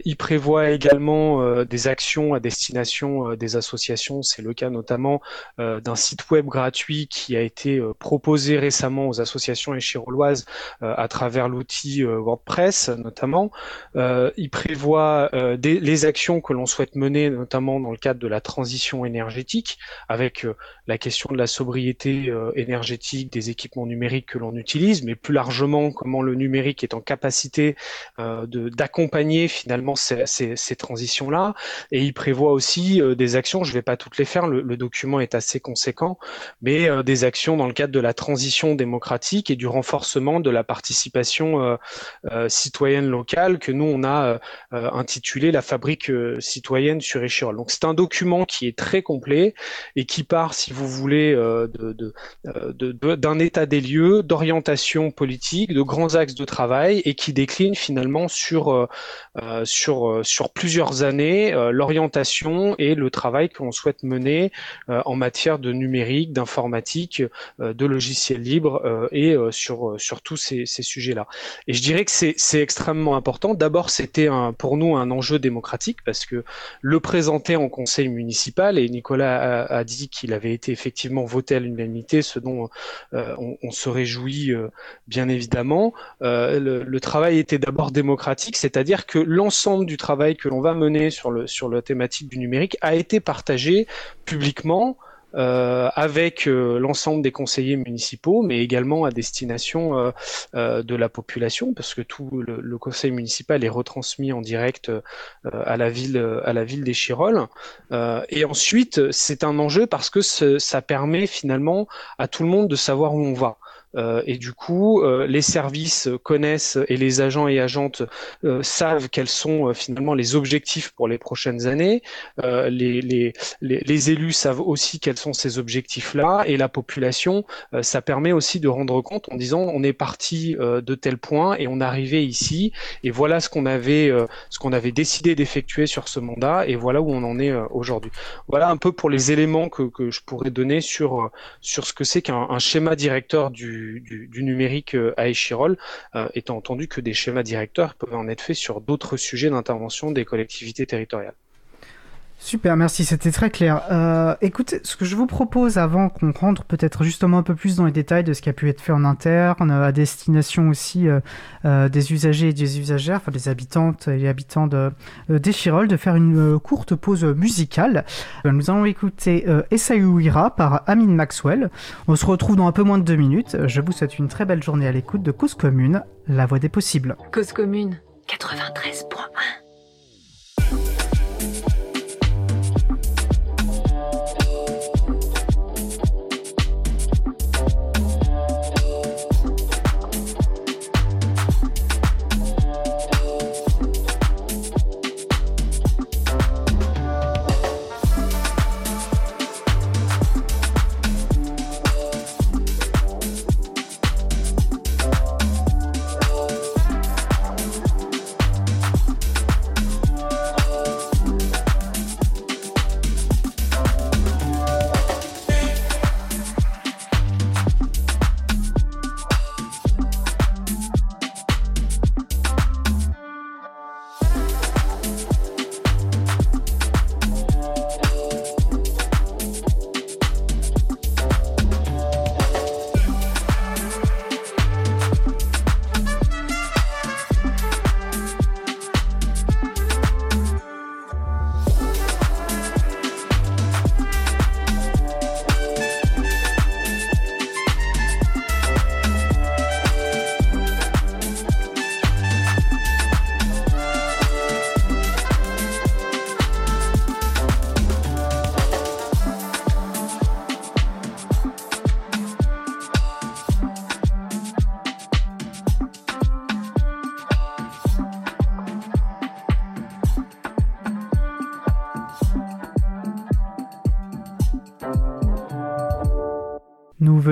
il prévoit également des actions à destination des associations c'est le cas notamment euh, d'un site web gratuit qui a été euh, proposé récemment aux associations échiroloises euh, à travers l'outil WordPress notamment. il prévoit les actions que l'on souhaite mener notamment dans le cadre de la transition énergétique avec la question de la sobriété énergétique des équipements numériques que l'on utilise, mais plus largement comment le numérique est en capacité d'accompagner finalement ces, ces, ces transitions-là. Et il prévoit aussi des actions, je ne vais pas toutes les faire, le, document est assez conséquent, mais des actions dans le cadre de la transition démocratique et du renforcement de la participation citoyenne locale que nous, on a intitulé La fabrique citoyenne sur Échirol. Donc c'est un document qui est très complet et qui part, si vous voulez, d'un état des lieux, d'orientation politique, de grands axes de travail et qui décline finalement sur, sur, sur plusieurs années l'orientation et le travail qu'on souhaite mener en matière de numérique, d'informatique, de logiciels libres et sur, sur tous ces, sujets-là. Et je dirais que c'est extrêmement important. D'abord, c'était pour nous un enjeu démocratique parce que le présenter en conseil municipal, et Nicolas a, dit qu'il avait été effectivement voté à l'unanimité, ce dont on, on, se réjouit bien évidemment. Le, le, travail était d'abord démocratique, c'est-à-dire que l'ensemble du travail que l'on va mener sur, le, sur la thématique du numérique a été partagé publiquement euh, avec euh, l'ensemble des conseillers municipaux, mais également à destination euh, de la population, parce que tout le, conseil municipal est retransmis en direct à la ville, à la ville des Chirolles. et ensuite, c'est un enjeu parce que ça permet finalement à tout le monde de savoir où on va. Euh, et du coup, euh, les services connaissent et les agents et agentes euh, savent quels sont finalement les objectifs pour les prochaines années. Les, les, les, élus savent aussi quels sont ces objectifs-là et la population, ça permet aussi de rendre compte en disant on est parti de tel point et on arrivé ici et voilà ce qu'on avait, ce qu'on avait décidé d'effectuer sur ce mandat et voilà où on en est aujourd'hui. Voilà un peu pour les éléments que, que je pourrais donner sur, sur ce que c'est qu'un schéma directeur du, du, numérique euh, à Échirol, euh, étant entendu que des schémas directeurs peuvent en être faits sur d'autres sujets d'intervention des collectivités territoriales. Super, merci, c'était très clair. Euh, écoutez, ce que je vous propose avant qu'on rentre peut-être justement un peu plus dans les détails de ce qui a pu être fait en interne, à destination aussi des usagers et des usagères, enfin des habitantes et habitants de, d'Echirol, de faire une courte pause musicale. nous allons écouter Essaouira par Amin Maxwell. On se retrouve dans un peu moins de deux minutes. Je vous souhaite une très belle journée à l'écoute de Cause Commune, la voix des possibles. Cause Commune, 93.1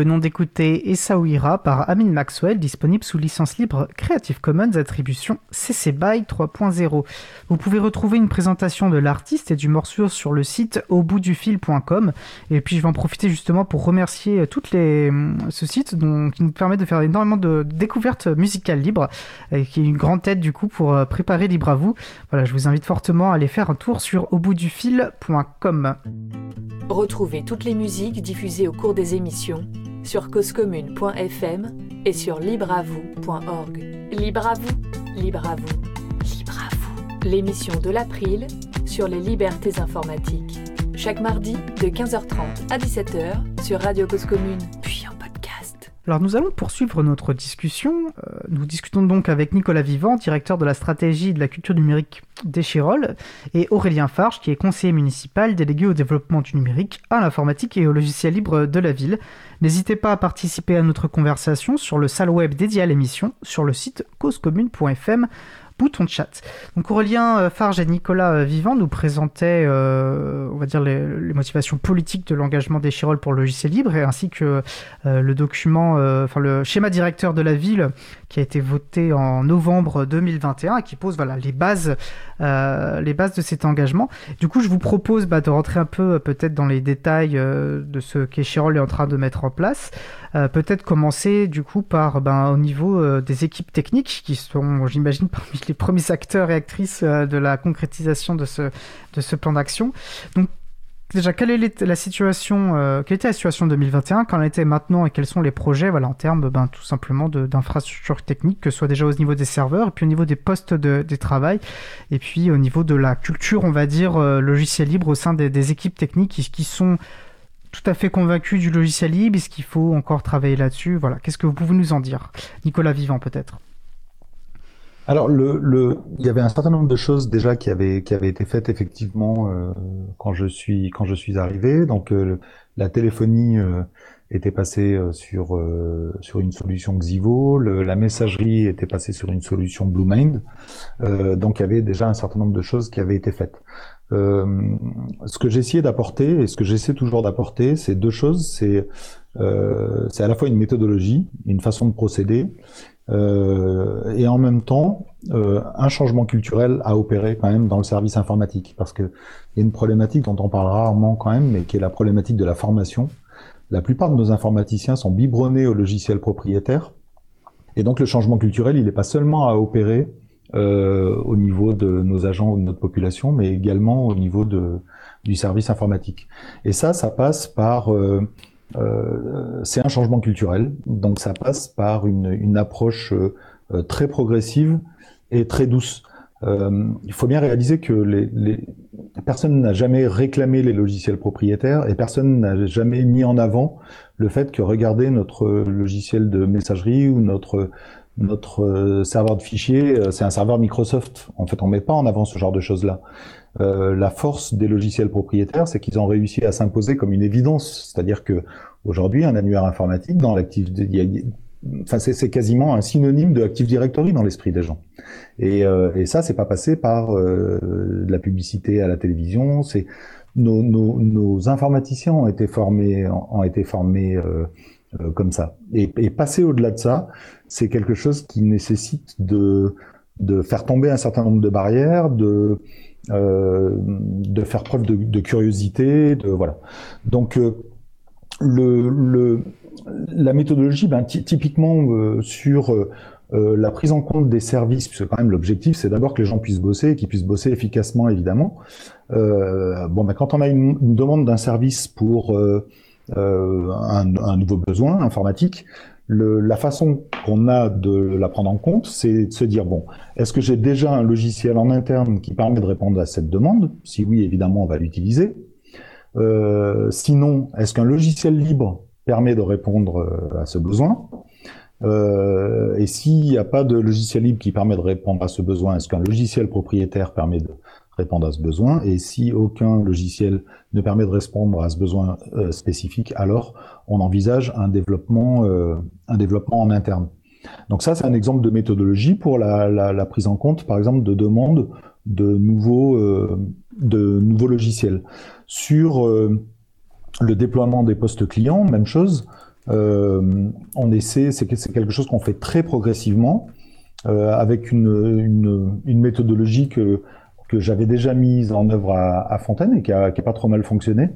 venons d'écouter Essaouira par Amin Maxwell, disponible sous licence libre Creative Commons attribution CC BY 3.0. Vous pouvez retrouver une présentation de l'artiste et du morceau sur le site auboutdufil.com. Et puis je vais en profiter justement pour remercier toutes les, ce site qui nous permet de faire énormément de découvertes musicales libres et qui est une grande aide du coup pour euh, préparer Libre à vous. Voilà, je vous invite fortement à aller faire un tour sur auboutdufil.com. Retrouvez toutes les musiques diffusées au cours des émissions sur causecommune.fm et sur libreavoue.org. Libre à vous, libre à vous, libre à vous. L'émission de l'April sur les libertés informatiques. Chaque mardi de 15h30 à 17h sur Radio Cause Commune, puis. Alors nous allons poursuivre notre discussion. Euh, nous discutons donc avec Nicolas Vivant, directeur de la stratégie et de la culture numérique d'Echirol, et Aurélien Farge, qui est conseiller municipal délégué au développement du numérique, à l'informatique et au logiciel libre de la ville. N'hésitez pas à participer à notre conversation sur le salle web dédié à l'émission sur le site causecommune.fm bouton de chat. Donc Aurélien euh, Farge et Nicolas euh, Vivant nous présentaient, euh, on va dire, les, motivations politiques de l'engagement des Chirol pour le logiciel libre, et ainsi que le document, enfin le schéma directeur de la ville qui a été voté en novembre 2021 et qui pose voilà les bases, les bases de cet engagement. Du coup, je vous propose bah, de rentrer un peu peut-être dans les détails de ce qu'Echirol est en train de mettre en place. peut-être commencer du coup par ben, au niveau des équipes techniques qui sont, j'imagine, [LAUGHS] parmi les premiers acteurs et actrices euh, de la concrétisation de ce, de ce plan d'action. Donc, déjà, quelle la situation, euh, quelle était la situation 2021, qu'en était maintenant et quels sont les projets, en termes, ben, tout simplement d'infrastructures techniques, que ce soit déjà au niveau des serveurs, et puis au niveau des postes de, travail, et puis au niveau de la culture, on va dire, euh, logiciel libre au sein des, équipes techniques qui, sont tout à fait convaincus du logiciel libre, est-ce qu'il faut encore travailler là-dessus? Voilà, qu'est-ce que vous pouvez nous en dire? Nicolas Vivant, peut-être alors, le, le, il y avait un certain nombre de choses déjà qui avaient, qui avaient été faites effectivement euh, quand je suis quand je suis arrivé. Donc, euh, la téléphonie euh, était passée sur sur une solution Xivo, la messagerie était passée sur une solution BlueMind. donc, il y avait déjà un certain nombre de choses qui avaient été faites. ce que essayé d'apporter et ce que j'essaie toujours d'apporter, c'est deux choses. C'est c'est à la fois une méthodologie, une façon de procéder, euh, et en même temps euh, un changement culturel à opérer quand même dans le service informatique parce que il y a une problématique dont on parle rarement quand même mais qui est la problématique de la formation. La plupart de nos informaticiens sont biberonnés au logiciel propriétaire et donc le changement culturel il n'est pas seulement à opérer euh, au niveau de nos agents ou de notre population mais également au niveau de, du service informatique. Et ça, ça passe par euh, euh, c'est un changement culturel, donc ça passe par une, une approche euh, très progressive et très douce. Euh, il faut bien réaliser que les, les... personne n'a jamais réclamé les logiciels propriétaires et personne n'a jamais mis en avant le fait que regardez notre logiciel de messagerie ou notre notre serveur de fichiers, c'est un serveur Microsoft. En fait, on met pas en avant ce genre de choses-là. Euh, la force des logiciels propriétaires, c'est qu'ils ont réussi à s'imposer comme une évidence. C'est-à-dire que aujourd'hui, un annuaire informatique dans l'actif, enfin c'est quasiment un synonyme de Active Directory dans l'esprit des gens. Et, euh, et ça, c'est pas passé par euh, de la publicité à la télévision. C'est nos, nos, nos, informaticiens ont été formés, ont été formés euh, euh, comme ça. Et, et passer au-delà de ça, c'est quelque chose qui nécessite de de faire tomber un certain nombre de barrières, de de faire preuve de, curiosité, de voilà. Donc euh, le, la méthodologie, ben, typiquement euh, sur la prise en compte des services, puisque quand même l'objectif c'est d'abord que les gens puissent bosser qu'ils puissent bosser efficacement évidemment. Euh, bon, ben, quand on a une, demande d'un service pour euh, un, nouveau besoin informatique, la façon qu'on a de la prendre en compte, c'est de se dire, bon, est-ce que j'ai déjà un logiciel en interne qui permet de répondre à cette demande? Si oui, évidemment, on va l'utiliser. Euh, sinon, est-ce qu'un logiciel libre permet de répondre euh, à ce besoin? Euh, Et s'il n'y a pas de logiciel libre qui permet de répondre à ce besoin, est-ce qu'un logiciel propriétaire permet de répondre à ce besoin? Et si aucun logiciel ne permet de répondre à ce besoin euh, spécifique, alors on envisage un développement, euh, un développement en interne. Donc ça, c'est un exemple de méthodologie pour la, prise en compte, par exemple, de demandes de nouveaux, euh, de nouveaux logiciels. Sur le déploiement des postes clients, même chose. On essaie, c'est quelque chose qu'on fait très progressivement, avec une, une, une méthodologie que que j'avais déjà mise en œuvre à, Fontaine et qui a, pas trop mal fonctionné.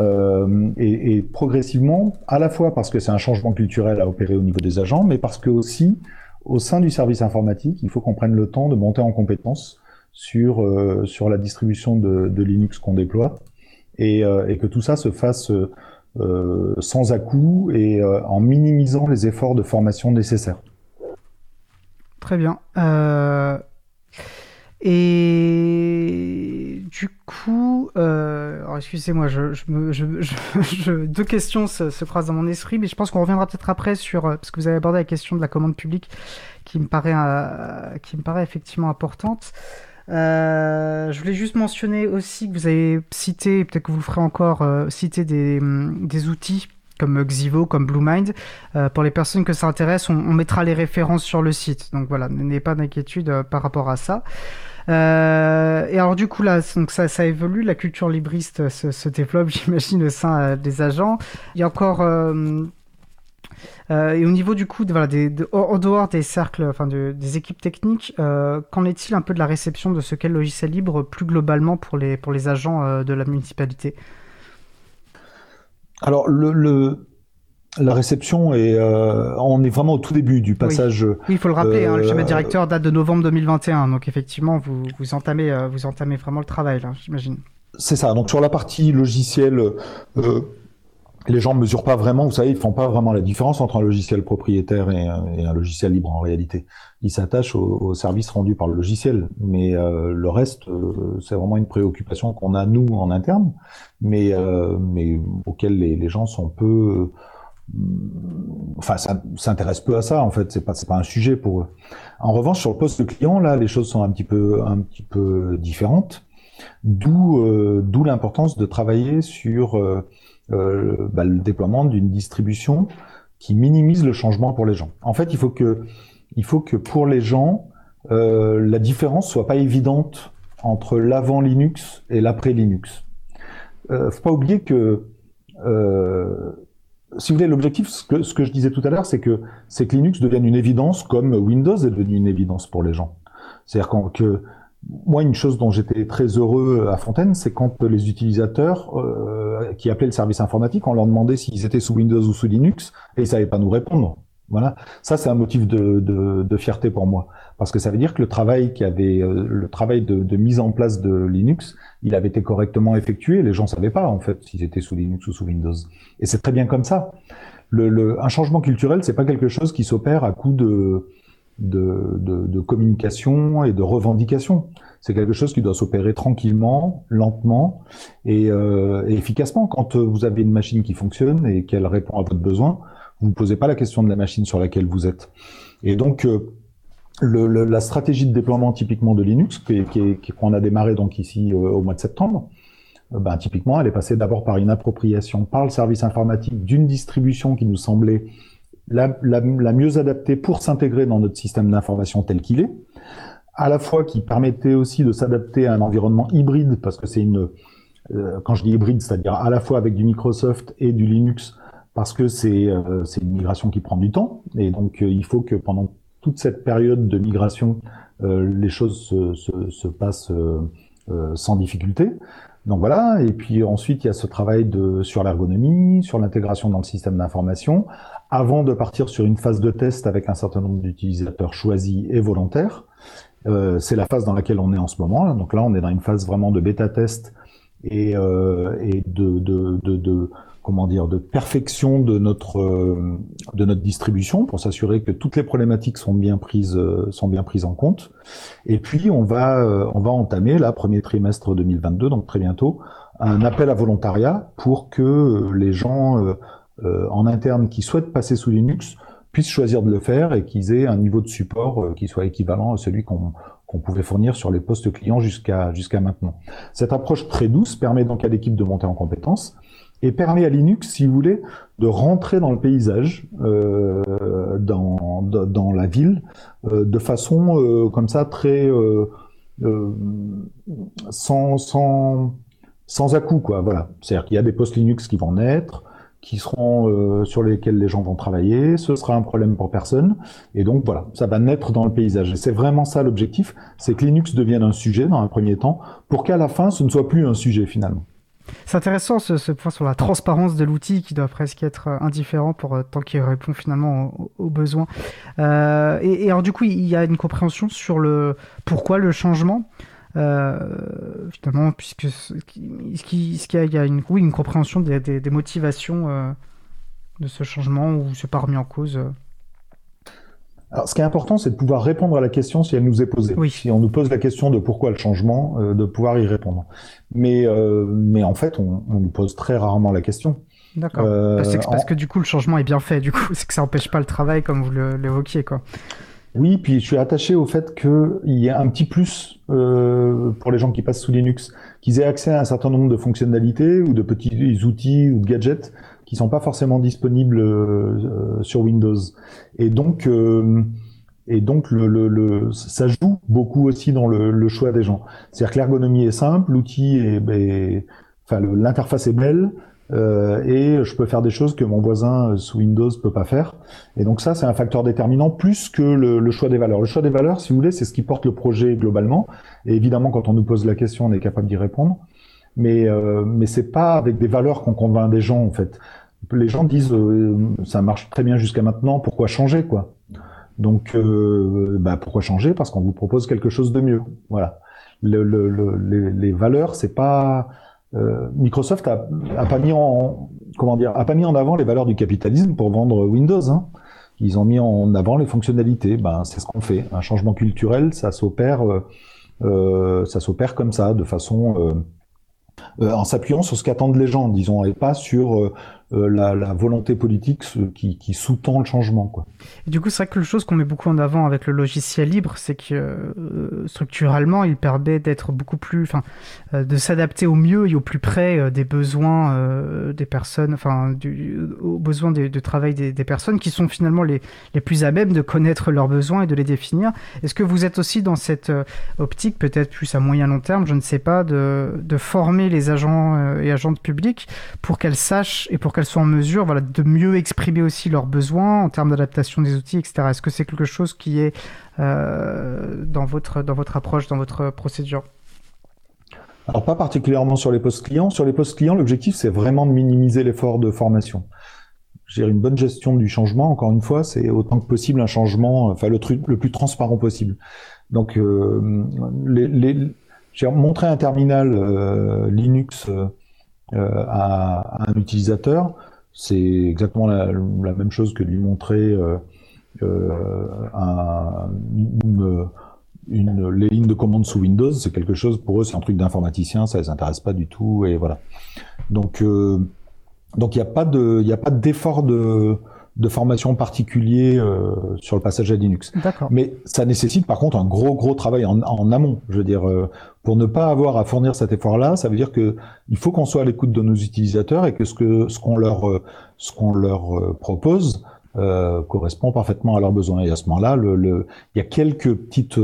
Euh, et, progressivement, à la fois parce que c'est un changement culturel à opérer au niveau des agents, mais parce que aussi, au sein du service informatique, il faut qu'on prenne le temps de monter en compétence sur, euh, sur la distribution de, Linux qu'on déploie et, euh, et, que tout ça se fasse sans à-coup et en minimisant les efforts de formation nécessaires. Très bien. Euh, et du coup, euh, excusez-moi, je, je, [LAUGHS] deux questions se, croisent dans mon esprit, mais je pense qu'on reviendra peut-être après sur parce que vous avez abordé la question de la commande publique, qui me paraît qui me paraît effectivement importante. je voulais juste mentionner aussi que vous avez cité, peut-être que vous le ferez encore, citer des, des outils comme Xivo, comme BlueMind. Euh, pour les personnes que ça intéresse, on, mettra les références sur le site. Donc voilà, n'ayez pas d'inquiétude euh, par rapport à ça. Euh, et alors du coup là, donc ça, ça évolue, la culture libriste se, développe, [LAUGHS] j'imagine, au sein des agents. Il y a encore et au niveau du coup, voilà, en dehors des cercles, enfin des équipes techniques, qu'en est-il un peu de la réception de ce qu'est le logiciel libre plus globalement pour les, pour les agents de la municipalité? Alors, le, la réception est, euh, on est vraiment au tout début du passage. Oui, il faut le rappeler. Hein, le schéma euh, directeur date de novembre 2021, donc effectivement, vous, vous entamez, euh, vous entamez vraiment le travail là, j'imagine. C'est ça. Donc sur la partie logicielle, les gens ne mesurent pas vraiment, vous savez, ils font pas vraiment la différence entre un logiciel propriétaire et, un logiciel libre en réalité. Ils s'attachent au, service rendu par le logiciel, mais euh, le reste, euh, c'est vraiment une préoccupation qu'on a nous en interne, mais euh, mais auquel les, gens sont peu, enfin, s'intéressent peu à ça en fait. C'est pas c'est pas un sujet pour eux. En revanche, sur le poste client, là, les choses sont un petit peu un petit peu différentes. D'où d'où l'importance de travailler sur euh, bah, le déploiement d'une distribution qui minimise le changement pour les gens. En fait, il faut que, il faut que pour les gens, euh, la différence soit pas évidente entre l'avant Linux et l'après Linux. Euh, faut pas oublier que, euh, si vous voulez, l'objectif, ce que, ce que je disais tout à l'heure, c'est que, c'est que Linux devienne une évidence comme Windows est devenu une évidence pour les gens. C'est-à-dire que moi, une chose dont j'étais très heureux à Fontaine, c'est quand les utilisateurs euh, qui appelaient le service informatique, on leur demandait s'ils étaient sous Windows ou sous Linux, et ils savaient pas nous répondre. Voilà, ça c'est un motif de, de, de, fierté pour moi, parce que ça veut dire que le travail qui avait, euh, le travail de, de, mise en place de Linux, il avait été correctement effectué. Les gens savaient pas en fait s'ils étaient sous Linux ou sous Windows, et c'est très bien comme ça. Le, le, un changement culturel, c'est pas quelque chose qui s'opère à coup de de, de, de, communication et de revendication. C'est quelque chose qui doit s'opérer tranquillement, lentement et, euh, efficacement. Quand vous avez une machine qui fonctionne et qu'elle répond à votre besoin, vous ne posez pas la question de la machine sur laquelle vous êtes. Et donc, euh, le, la stratégie de déploiement typiquement de Linux, qu'on qui, qui, a démarré donc ici euh, au mois de septembre, euh, ben, typiquement, elle est passée d'abord par une appropriation par le service informatique d'une distribution qui nous semblait la, mieux adaptée pour s'intégrer dans notre système d'information tel qu'il est, à la fois qui permettait aussi de s'adapter à un environnement hybride, parce que c'est une, euh, quand je dis hybride, c'est-à-dire à la fois avec du Microsoft et du Linux, parce que c'est euh, une migration qui prend du temps, et donc euh, il faut que pendant toute cette période de migration, les choses se, se, se passent sans difficulté. Donc voilà, et puis ensuite il y a ce travail de, sur l'ergonomie, sur l'intégration dans le système d'information, avant de partir sur une phase de test avec un certain nombre d'utilisateurs choisis et volontaires. Euh, c'est la phase dans laquelle on est en ce moment. Donc là, on est dans une phase vraiment de bêta test et, euh, et de, de, de, de, comment dire de perfection de notre euh, de notre distribution pour s'assurer que toutes les problématiques sont bien prises euh, sont bien prises en compte. Et puis on va euh, on va entamer là premier trimestre 2022 donc très bientôt un appel à volontariat pour que les gens en interne qui souhaitent passer sous Linux puissent choisir de le faire et qu'ils aient un niveau de support qui soit équivalent à celui qu'on qu'on pouvait fournir sur les postes clients jusqu'à jusqu'à maintenant. Cette approche très douce permet donc à l'équipe de monter en compétences et permet à Linux, si vous voulez, de rentrer dans le paysage, euh, dans, dans la ville, euh, de façon euh, comme ça très euh, sans sans sans à coup quoi. Voilà, c'est-à-dire qu'il y a des postes Linux qui vont naître, qui seront euh, sur lesquels les gens vont travailler. Ce sera un problème pour personne. Et donc voilà, ça va naître dans le paysage. Et c'est vraiment ça l'objectif, c'est que Linux devienne un sujet dans un premier temps, pour qu'à la fin, ce ne soit plus un sujet finalement. C'est intéressant ce, point sur la transparence de l'outil qui doit presque être euh, indifférent pour euh, tant qu'il répond finalement aux, besoins. Euh, et, alors du coup, il y a une compréhension sur le pourquoi le changement. Euh, finalement, puisque qu'il y, a une, compréhension des, motivations de ce changement ou c'est pas remis en cause Alors, ce qui est important, c'est de pouvoir répondre à la question si elle nous est posée. Oui. Si on nous pose la question de pourquoi le changement, euh, de pouvoir y répondre. Mais, euh, mais en fait, on, on nous pose très rarement la question. D'accord. Euh, c'est que- parce que du coup, le changement est bien fait. Du coup, [LAUGHS] c'est que ça empêche pas le travail, comme vous l'évoquiez, quoi. Oui, puis je suis attaché au fait qu'il y ait un petit plus euh, pour les gens qui passent sous Linux, qu'ils aient accès à un certain nombre de fonctionnalités ou de petits outils ou de gadgets qui sont pas forcément disponibles euh, sur Windows. Et donc, euh, et donc le, le, le- ça joue beaucoup aussi dans le, le choix des gens. C'est-à-dire que l'ergonomie est simple, l'outil est, est- enfin l'interface est belle. euh, et je peux faire des choses que mon voisin euh, sous Windows peut pas faire. Et donc ça, c'est un facteur déterminant plus que le, le choix des valeurs. Le choix des valeurs, si vous voulez, c'est ce qui porte le projet globalement. Et évidemment, quand on nous pose la question, on est capable d'y répondre. Mais euh, mais c'est pas avec des valeurs qu'on convainc des gens en fait. Les gens disent euh, ça marche très bien jusqu'à maintenant, pourquoi changer quoi? Donc euh, bah, pourquoi changer? Parce qu'on vous propose quelque chose de mieux. Voilà. Le, le, le- les, les valeurs, c'est pas euh, Microsoft a, a pas mis en comment dire a pas mis en avant les valeurs du capitalisme pour vendre Windows. Hein. Ils ont mis en avant les fonctionnalités. Ben, c'est ce qu'on fait. Un changement culturel, ça s'opère, euh, euh, ça s'opère comme ça, de façon en s'appuyant sur ce qu'attendent les gens, disons, et pas sur euh, euh, la, la volonté politique qui, qui sous-tend le changement. Quoi. Du coup, c'est vrai que chose qu'on met beaucoup en avant avec le logiciel libre, c'est que euh, structurellement, il permet d'être beaucoup plus, enfin, euh, de s'adapter au mieux et au plus près euh, des besoins euh, des personnes, enfin, aux besoins de, travail des, personnes qui sont finalement les, les plus à même de connaître leurs besoins et de les définir. Est-ce que vous êtes aussi dans cette euh, optique, peut-être plus à moyen long terme, je ne sais pas, de, de former les agents euh, et agentes publiques pour qu'elles sachent et pour qu'elles soient en mesure voilà, de mieux exprimer aussi leurs besoins en termes d'adaptation des outils, etc. Est-ce que c'est quelque chose qui est euh, dans, votre, dans votre approche, dans votre procédure? Alors pas particulièrement sur les postes clients. Sur les postes clients, l'objectif c'est vraiment de minimiser l'effort de formation. Dirais une bonne gestion du changement. Encore une fois, c'est autant que possible un changement, enfin le le plus transparent possible. Donc euh, les, les- j'ai montré un terminal euh, Linux euh, à, à un utilisateur. C'est exactement la, même chose que de lui montrer euh, euh, les lignes de commande sous Windows. C'est quelque chose pour eux, c'est un truc d'informaticien, ça les intéresse pas du tout et voilà. Donc euh, donc il n'y a pas de il a pas d'effort de de formation particulier euh, sur le passage à Linux. D'accord. Mais ça nécessite par contre un gros gros travail en, en amont. Je veux dire, euh, pour ne pas avoir à fournir cet effort-là, ça veut dire que il faut qu'on soit à l'écoute de nos utilisateurs et que ce que ce qu'on leur euh, ce qu'on leur euh, propose euh, correspond parfaitement à leurs besoins. Et à ce moment-là, le, le, il y a quelques petites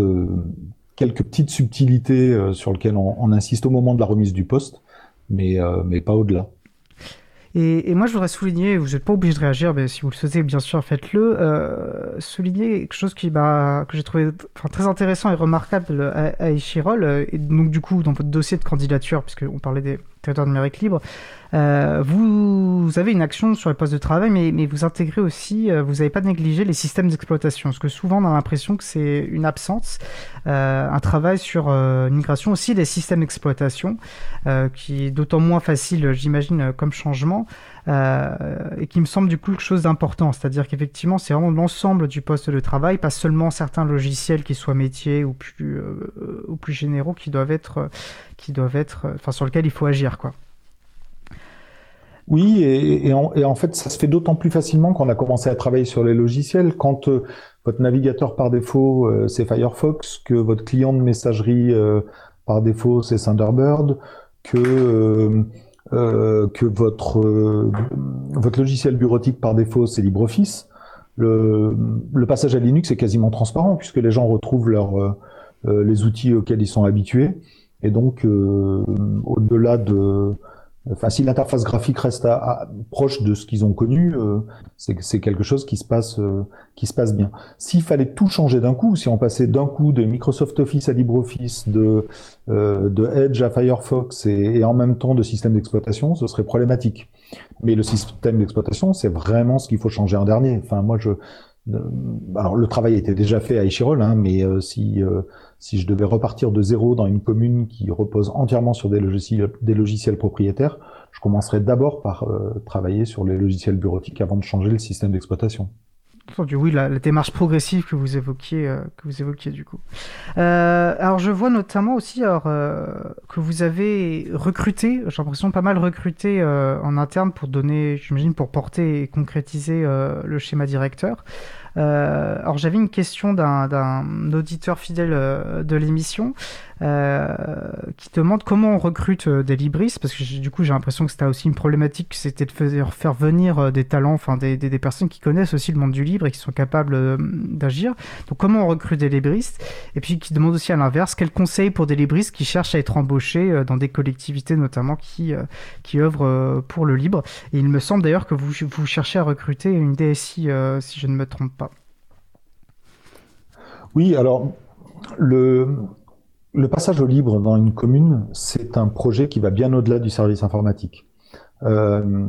quelques petites subtilités euh, sur lesquelles on, on insiste au moment de la remise du poste, mais euh, mais pas au-delà. Et, moi, je voudrais souligner, vous n'êtes pas obligé de réagir, mais si vous le souhaitez, bien sûr, faites-le. Euh, souligner quelque chose qui m'a, que j'ai trouvé très intéressant et remarquable à, à Échirol, euh, et donc du coup, dans votre dossier de candidature, puisqu'on parlait des territoires numériques libres, euh, vous, avez une action sur les postes de travail, mais, mais vous intégrez aussi, euh, vous n'avez pas négligé les systèmes d'exploitation, parce que souvent on a l'impression que c'est une absence, euh, un travail sur euh, une migration aussi des systèmes d'exploitation, euh, qui est d'autant moins facile, j'imagine, comme changement, et qui me semble du coup quelque chose d'important, c'est-à-dire qu'effectivement c'est vraiment l'ensemble du poste de travail, pas seulement certains logiciels qui soient métiers ou plus, ou plus généraux qui doivent être, qui doivent être, enfin sur lesquels il faut agir, quoi. Oui, et, en, fait, ça se fait d'autant plus facilement qu'on a commencé à travailler sur les logiciels. Quand euh, votre navigateur par défaut, euh, c'est Firefox, que votre client de messagerie euh, par défaut, c'est Thunderbird, que, que votre, votre logiciel bureautique par défaut, c'est LibreOffice, le, passage à Linux est quasiment transparent puisque les gens retrouvent les outils auxquels ils sont habitués. Et donc, au-delà de Enfin, si l'interface graphique reste à, à, proche de ce qu'ils ont connu, euh, c'est quelque chose qui se passe, euh, qui se passe bien. S'il fallait tout changer d'un coup, si on passait d'un coup de Microsoft Office à LibreOffice, de, euh, de Edge à Firefox et, et, en même temps de système d'exploitation, ce serait problématique. Mais le système d'exploitation, c'est vraiment ce qu'il faut changer en dernier. Enfin, moi, je, alors le travail était déjà fait à Échirol, hein, mais euh, si euh, si je devais repartir de zéro dans une commune qui repose entièrement sur des logiciels propriétaires, je commencerais d'abord par euh, travailler sur les logiciels bureautiques avant de changer le système d'exploitation. Oui, la, démarche progressive que vous évoquiez, euh, que vous évoquiez du coup. Euh, alors, je vois notamment aussi que vous avez recruté, j'ai l'impression pas mal recruté en interne pour donner, j'imagine, pour porter et concrétiser le schéma directeur. Euh, alors j'avais une question d'un auditeur fidèle euh, de l'émission euh, qui demande comment on recrute des libristes, parce que du coup j'ai l'impression que c'était aussi une problématique, c'était de faire, venir des talents, enfin des, personnes qui connaissent aussi le monde du livre et qui sont capables d'agir. Donc comment on recrute des libristes? Et puis qui demande aussi à l'inverse, quels conseils pour des libristes qui cherchent à être embauchés dans des collectivités notamment qui, qui œuvrent pour le libre. Et il me semble d'ailleurs que vous, vous cherchez à recruter une DSI, si je ne me trompe pas. Oui, alors le, le passage au libre dans une commune, c'est un projet qui va bien au-delà du service informatique. Euh,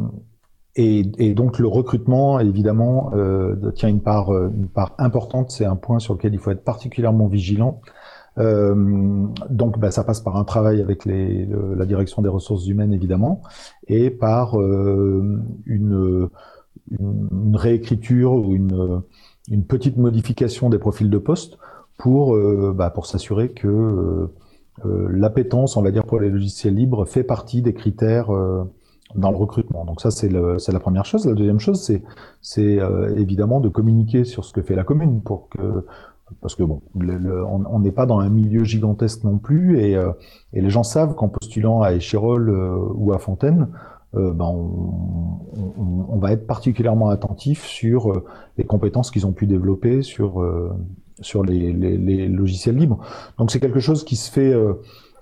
et, donc le recrutement, évidemment, euh, tient une part, une part importante. C'est un point sur lequel il faut être particulièrement vigilant. Euh, donc, bah, ça passe par un travail avec les, la direction des ressources humaines, évidemment, et par euh, une, une, une, réécriture ou une, une petite modification des profils de poste pour, euh, bah, pour s'assurer que euh, euh, l'appétence, on va dire, pour les logiciels libres fait partie des critères dans le recrutement. Donc ça, c'est la première chose. La deuxième chose, c'est évidemment de communiquer sur ce que fait la commune pour que parce que bon, on n'est pas dans un milieu gigantesque non plus, et, et les gens savent qu'en postulant à Échirol ou à Fontaine, euh, ben on, on, va être particulièrement attentif sur euh, les compétences qu'ils ont pu développer sur euh, sur les, les, les, logiciels libres. Donc c'est quelque chose qui se fait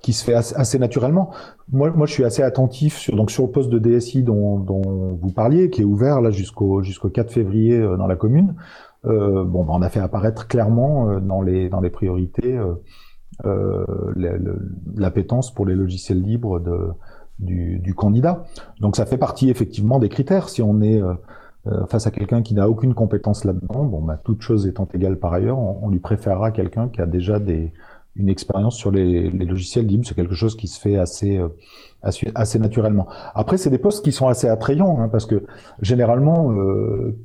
qui se fait assez, naturellement. Moi, moi, je suis assez attentif sur donc sur le poste de DSI dont, dont vous parliez, qui est ouvert là jusqu'au jusqu'au 4 février dans la commune. Euh, bon, ben, on a fait apparaître clairement dans les dans les priorités euh, l'appétence pour les logiciels libres de du, candidat. Donc ça fait partie effectivement des critères. Si on est euh, euh, face à quelqu'un qui n'a aucune compétence là-dedans, bon, bah, toute chose étant égale par ailleurs, on, lui préférera quelqu'un qui a déjà des, une expérience sur les, logiciels libres. C'est quelque chose qui se fait assez, euh, assez, naturellement. Après, c'est des postes qui sont assez attrayants, hein, parce que généralement,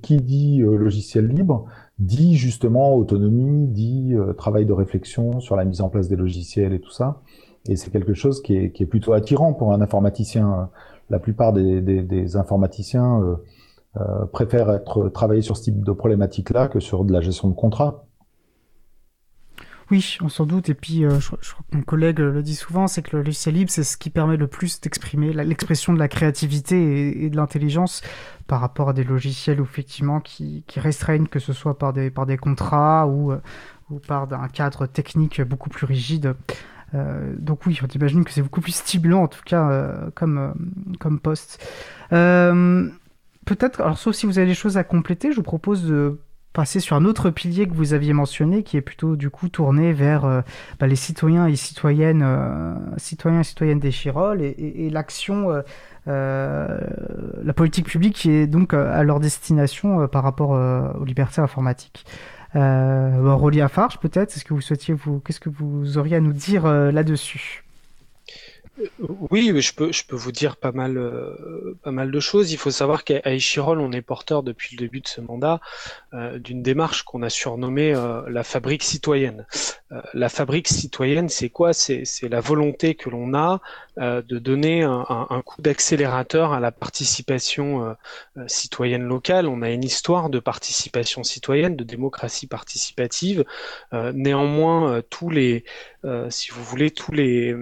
qui dit logiciel libre dit justement autonomie, dit travail de réflexion sur la mise en place des logiciels et tout ça. Et c'est quelque chose qui est, qui est, plutôt attirant pour un informaticien. La plupart des, des, des informaticiens euh, euh, préfèrent être travailler sur ce type de problématique-là que sur de la gestion de contrat. Oui, on s'en doute. Et puis, euh, je, crois que mon collègue le dit souvent, c'est que le logiciel libre, c'est ce qui permet le plus d'exprimer l'expression de la créativité et, de l'intelligence par rapport à des logiciels effectivement qui, qui, restreignent, que ce soit par des, par des contrats ou, ou par un cadre technique beaucoup plus rigide. Euh, donc oui, on imagine que c'est beaucoup plus stimulant en tout cas euh, comme, euh, comme poste. Peut-être, alors sauf si vous avez des choses à compléter, je vous propose de passer sur un autre pilier que vous aviez mentionné, qui est plutôt du coup tourné vers bah, les citoyens et citoyennes, citoyens et citoyennes des Chirol et, l'action, la politique publique qui est donc à leur destination par rapport aux libertés informatiques. Euh, Rolly Farge, peut-être, est-ce que vous souhaitiez vous, qu'est-ce que vous auriez à nous dire euh, là-dessus? Oui, je peux, je peux vous dire pas mal, euh, pas mal de choses. Il faut savoir qu'à Echirol, on est porteur depuis le début de ce mandat euh, d'une démarche qu'on a surnommée euh, la fabrique citoyenne. la fabrique citoyenne, c'est quoi? C'est la volonté que l'on a de donner un, un coup d'accélérateur à la participation citoyenne locale. On a une histoire de participation citoyenne, de démocratie participative. néanmoins, tous les, si vous voulez, tous les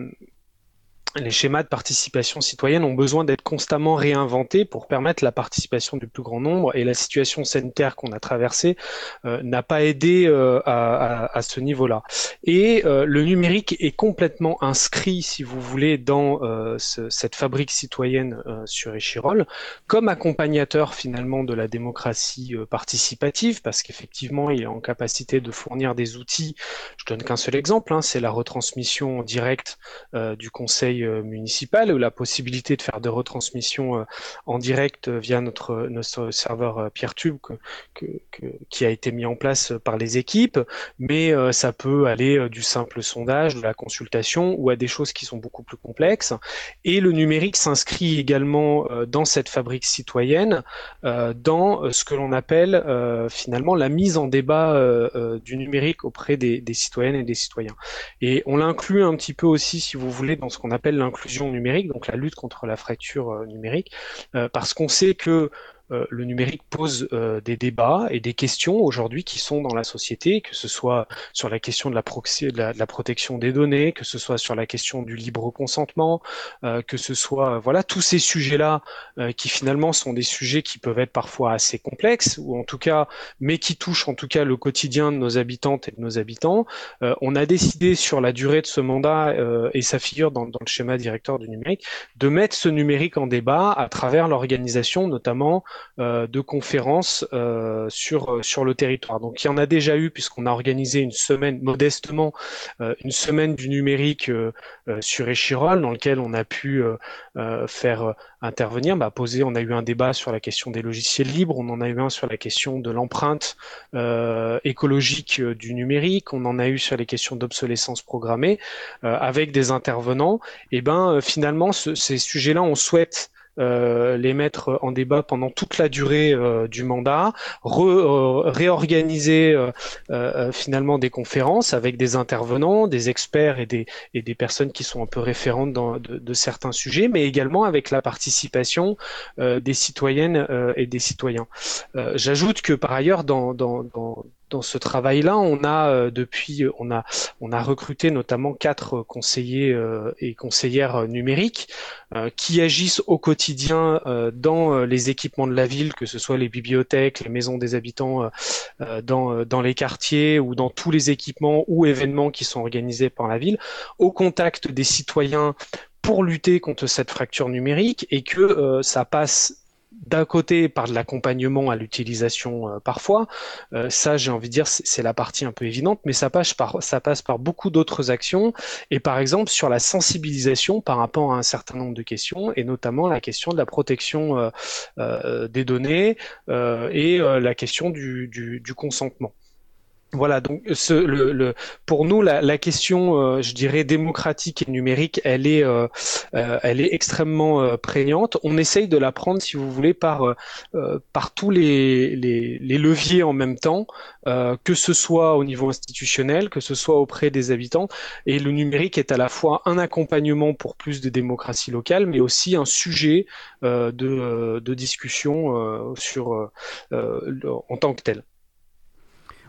les schémas de participation citoyenne ont besoin d'être constamment réinventés pour permettre la participation du plus grand nombre et la situation sanitaire qu'on a traversée euh, n'a pas aidé euh, à, ce niveau-là. Et euh, le numérique est complètement inscrit, si vous voulez, dans cette fabrique citoyenne sur Échirol comme accompagnateur finalement de la démocratie participative parce qu'effectivement il est en capacité de fournir des outils. Je donne qu'un seul exemple, hein, c'est la retransmission en direct du conseil municipale ou la possibilité de faire des retransmissions en direct via notre, notre serveur PeerTube que, qui a été mis en place par les équipes, mais ça peut aller du simple sondage, de la consultation ou à des choses qui sont beaucoup plus complexes. Et le numérique s'inscrit également dans cette fabrique citoyenne, dans ce que l'on appelle finalement la mise en débat du numérique auprès des citoyennes et des citoyens. Et on l'inclut un petit peu aussi, si vous voulez, dans ce qu'on appelle l'inclusion numérique, donc la lutte contre la fracture euh, numérique, euh, parce qu'on sait que euh, le numérique pose euh, des débats et des questions aujourd'hui qui sont dans la société, que ce soit sur la question de la, de la, protection des données, que ce soit sur la question du libre consentement, euh, que ce soit voilà tous ces sujets-là qui finalement sont des sujets qui peuvent être parfois assez complexes ou en tout cas, mais qui touchent en tout cas le quotidien de nos habitantes et de nos habitants. on a décidé sur la durée de ce mandat et ça figure dans, dans le schéma directeur du numérique de mettre ce numérique en débat à travers l'organisation notamment euh, de conférences euh, sur, euh, sur le territoire. Donc il y en a déjà eu puisqu'on a organisé une semaine, modestement, une semaine du numérique sur Échirol dans lequel on a pu faire intervenir, bah, poser, on a eu un débat sur la question des logiciels libres, on en a eu un sur la question de l'empreinte écologique du numérique, on en a eu sur les questions d'obsolescence programmée, avec des intervenants. Et ben finalement, ces sujets-là, on souhaite euh, les mettre en débat pendant toute la durée euh, du mandat, euh, réorganiser finalement des conférences avec des intervenants, des experts et des, et des personnes qui sont un peu référentes dans, de, de certains sujets, mais également avec la participation des citoyennes et des citoyens. J'ajoute que par ailleurs, dans, dans, dans dans ce travail-là, on a euh, depuis, euh, on a, on a recruté notamment quatre conseillers euh, et conseillères numériques qui agissent au quotidien dans les équipements de la ville, que ce soit les bibliothèques, les maisons des habitants, dans, dans les quartiers ou dans tous les équipements ou événements qui sont organisés par la ville, au contact des citoyens pour lutter contre cette fracture numérique et que ça passe d'un côté par de l'accompagnement à l'utilisation euh, parfois, euh, ça j'ai envie de dire c'est la partie un peu évidente, mais ça passe par, beaucoup d'autres actions et par exemple sur la sensibilisation par rapport à un certain nombre de questions et notamment la question de la protection euh, des données et la question du consentement. Voilà, donc ce, le, le, pour nous, la, la question, euh, je dirais, démocratique et numérique, elle est, euh, euh, elle est extrêmement prégnante. On essaye de la prendre, si vous voulez, par, par tous les, les, les, leviers en même temps, que ce soit au niveau institutionnel, que ce soit auprès des habitants. Et le numérique est à la fois un accompagnement pour plus de démocratie locale, mais aussi un sujet de, de discussion sur, en tant que tel.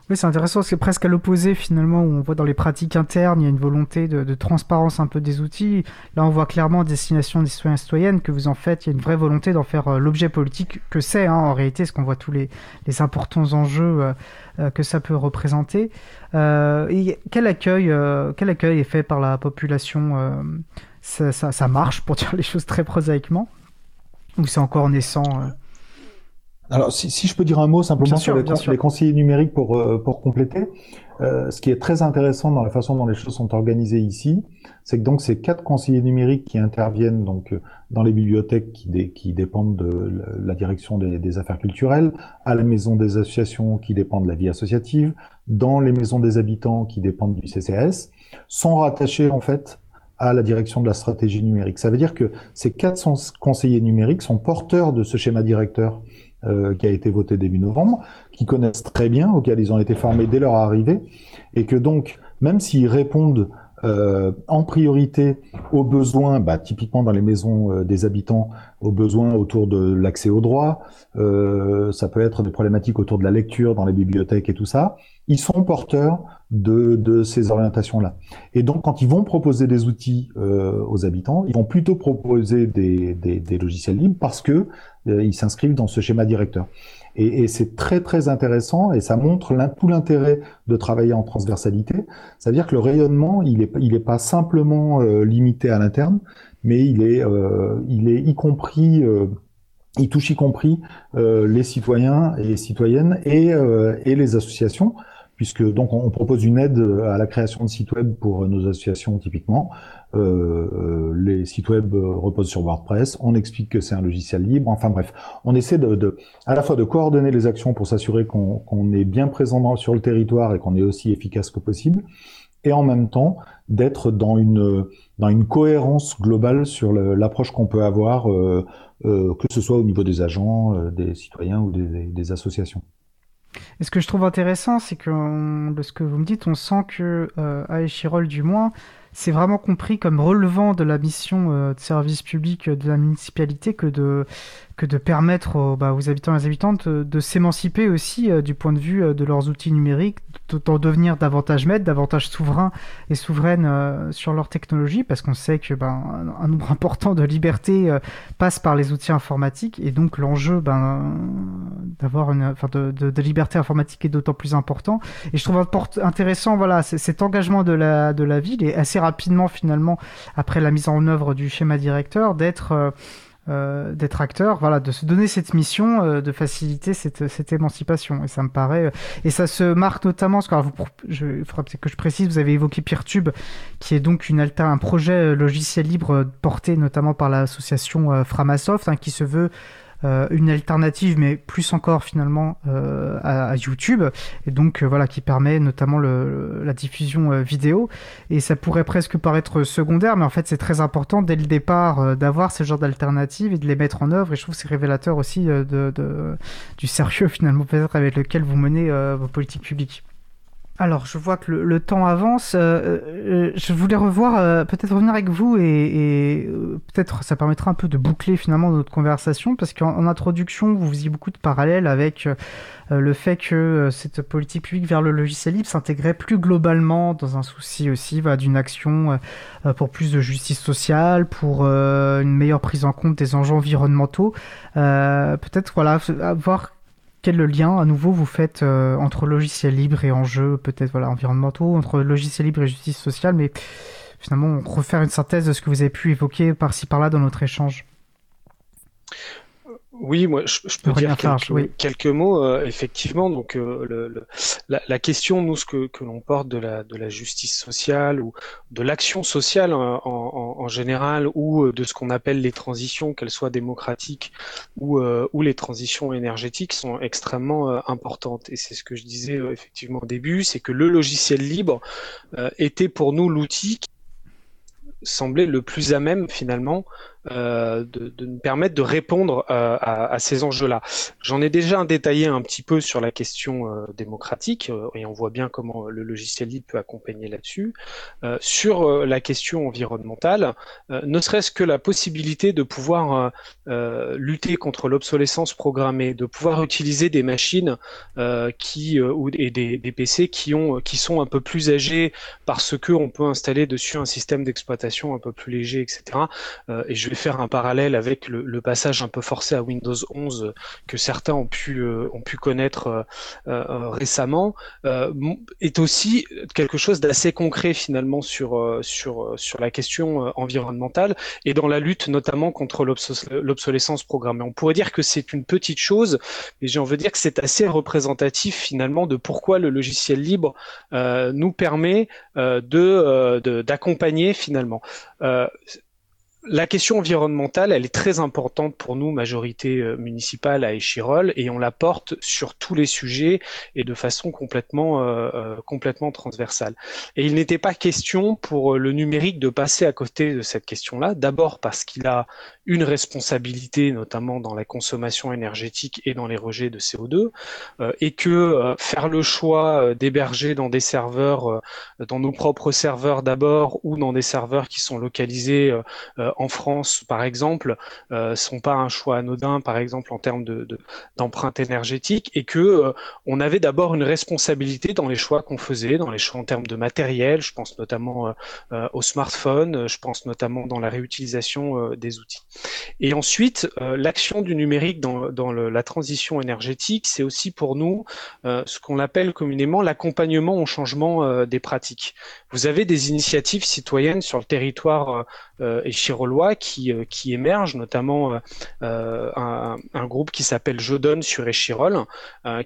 Oui, c'est intéressant, c'est presque à l'opposé finalement, où on voit dans les pratiques internes, il y a une volonté de, transparence un peu des outils. Là, on voit clairement en destination des citoyens citoyennes que vous en faites, il y a une vraie volonté d'en faire euh, l'objet politique que c'est hein, en réalité, ce qu'on voit tous les, importants enjeux euh, euh, que ça peut représenter. et quel accueil, quel accueil est fait par la population ça, marche, pour dire les choses très prosaïquement Ou c'est encore naissant alors, si, si, je peux dire un mot simplement sur les, conseillers numériques pour, euh, pour compléter, euh, ce qui est très intéressant dans la façon dont les choses sont organisées ici, c'est que donc ces quatre conseillers numériques qui interviennent donc euh, dans les bibliothèques qui, qui dépendent de la direction des, des, affaires culturelles, à la maison des associations qui dépendent de la vie associative, dans les maisons des habitants qui dépendent du CCS, sont rattachés en fait à la direction de la stratégie numérique. Ça veut dire que ces quatre conseillers numériques sont porteurs de ce schéma directeur euh, qui a été voté début novembre, qui connaissent très bien, auxquels ils ont été formés dès leur arrivée, et que donc, même s'ils répondent euh, en priorité aux besoins, bah, typiquement dans les maisons euh, des habitants, aux besoins autour de l'accès aux droits, ça peut être des problématiques autour de la lecture dans les bibliothèques et tout ça, ils sont porteurs de, ces orientations-là. Et donc, quand ils vont proposer des outils aux habitants, ils vont plutôt proposer des, logiciels libres parce que ils s'inscrivent dans ce schéma directeur. Et, c'est très très intéressant et ça montre tout l'intérêt de travailler en transversalité. Ça veut dire que le rayonnement, il est, il est pas simplement euh, limité à l'interne, mais il est, euh, il est y compris il touche y compris les citoyens et les citoyennes et, et les associations, puisque donc on, propose une aide à la création de sites web pour nos associations typiquement. Euh, les sites web reposent sur WordPress. On explique que c'est un logiciel libre. Enfin bref, on essaie de, à la fois de coordonner les actions pour s'assurer qu'on est bien présent sur le territoire et qu'on est aussi efficace que possible, et en même temps d'être dans une dans une cohérence globale sur l'approche qu'on peut avoir, euh, euh, que ce soit au niveau des agents, euh, des citoyens ou des, des associations. Et ce que je trouve intéressant, c'est que de ce que vous me dites, on sent que euh, à Échirol, du moins, c'est vraiment compris comme relevant de la mission euh, de service public de la municipalité que de que de permettre aux, bah, habitants et aux habitantes de, s'émanciper aussi euh, du point de vue euh, de leurs outils numériques, d'en devenir davantage maîtres, davantage souverains et souveraines euh, sur leur technologie, parce qu'on sait que ben, un, nombre [LAUGHS] important de libertés passe par les outils informatiques, et donc l'enjeu ben, d'avoir une, enfin, de, de, de, liberté informatique est d'autant plus important. Et je trouve intéressant, voilà, cet engagement de la, de la ville, et assez rapidement finalement, après la mise en œuvre du schéma directeur, d'être euh, d'être acteur, voilà, de se donner cette mission euh, de faciliter cette, émancipation. Et ça me paraît, euh, et ça se marque notamment, parce que je, il précise, vous avez évoqué PeerTube, qui est donc une un projet logiciel libre porté notamment par l'association Framasoft, hein, qui se veut euh, une alternative, mais plus encore finalement euh, à, YouTube, et donc euh, voilà qui permet notamment le, la diffusion vidéo. Et ça pourrait presque paraître secondaire, mais en fait c'est très important dès le départ d'avoir ce genre d'alternatives et de les mettre en œuvre. Et je trouve que c'est révélateur aussi du sérieux [LAUGHS] finalement peut-être avec lequel vous menez vos politiques publiques. Alors, je vois que le, temps avance. Euh, euh, je voulais revoir, euh, peut-être revenir avec vous et, peut-être ça permettra un peu de boucler finalement notre conversation parce qu'en introduction, vous faisiez beaucoup de parallèles avec le fait que cette politique publique vers le logiciel libre s'intégrait plus globalement dans un souci aussi d'une action pour plus de justice sociale, pour une meilleure prise en compte des enjeux environnementaux. peut-être voilà, voir quel lien à nouveau vous faites euh, entre logiciel libre et enjeux peut-être voilà environnementaux, entre logiciel libre et justice sociale, mais finalement refaire une synthèse de ce que vous avez pu évoquer par-ci par-là dans notre échange? Oui, moi, je, peux dire quelques, mots. Euh, effectivement, donc euh, le, la, question, nous, ce que, que l'on porte de la, de la justice sociale ou de l'action sociale en, en, général, ou euh, de ce qu'on appelle les transitions, qu'elles soient démocratiques ou, ou les transitions énergétiques, sont extrêmement importantes. Et c'est ce que je disais effectivement au début, c'est que le logiciel libre était pour nous l'outil qui semblait le plus à même finalement euh, de, nous permettre de répondre euh, à, ces enjeux-là. J'en ai déjà détaillé un petit peu sur la question euh, démocratique, et on voit bien comment le logiciel libre peut accompagner là-dessus. sur la question environnementale, ne serait-ce que la possibilité de pouvoir lutter contre l'obsolescence programmée, de pouvoir utiliser des machines qui ou et des, PC qui ont qui sont un peu plus âgés parce que on peut installer dessus un système d'exploitation un peu plus léger, etc. et je faire un parallèle avec le, passage un peu forcé à Windows 11 que certains ont pu, euh, ont pu connaître euh, euh, récemment, est aussi quelque chose d'assez concret finalement sur, la question environnementale et dans la lutte notamment contre l'obsolescence programmée. On pourrait dire que c'est une petite chose, mais j'ai envie de dire que c'est assez représentatif finalement de pourquoi le logiciel libre nous permet de d'accompagner finalement la question environnementale, elle est très importante pour nous, majorité euh, municipale à Échirol, et on la porte sur tous les sujets et de façon complètement, euh, euh, complètement transversale. Et il n'était pas question pour le numérique de passer à côté de cette question-là, d'abord parce qu'il a une responsabilité, notamment dans la consommation énergétique et dans les rejets de CO2, et que faire le choix d'héberger dans des serveurs, dans nos propres serveurs d'abord, ou dans des serveurs qui sont localisés en France, par exemple, euh, sont pas un choix anodin, par exemple en termes de, d'empreinte énergétique, et que euh, on avait d'abord une responsabilité dans les choix qu'on faisait, dans les choix en termes de matériel. Je pense notamment euh, euh, au smartphone, je pense notamment dans la réutilisation des outils. Et ensuite, l'action du numérique dans, la transition énergétique, c'est aussi pour nous ce qu'on appelle communément l'accompagnement au changement des pratiques. Vous avez des initiatives citoyennes sur le territoire échirolois qui, émergent, notamment un, groupe qui s'appelle Je donne sur Échirol,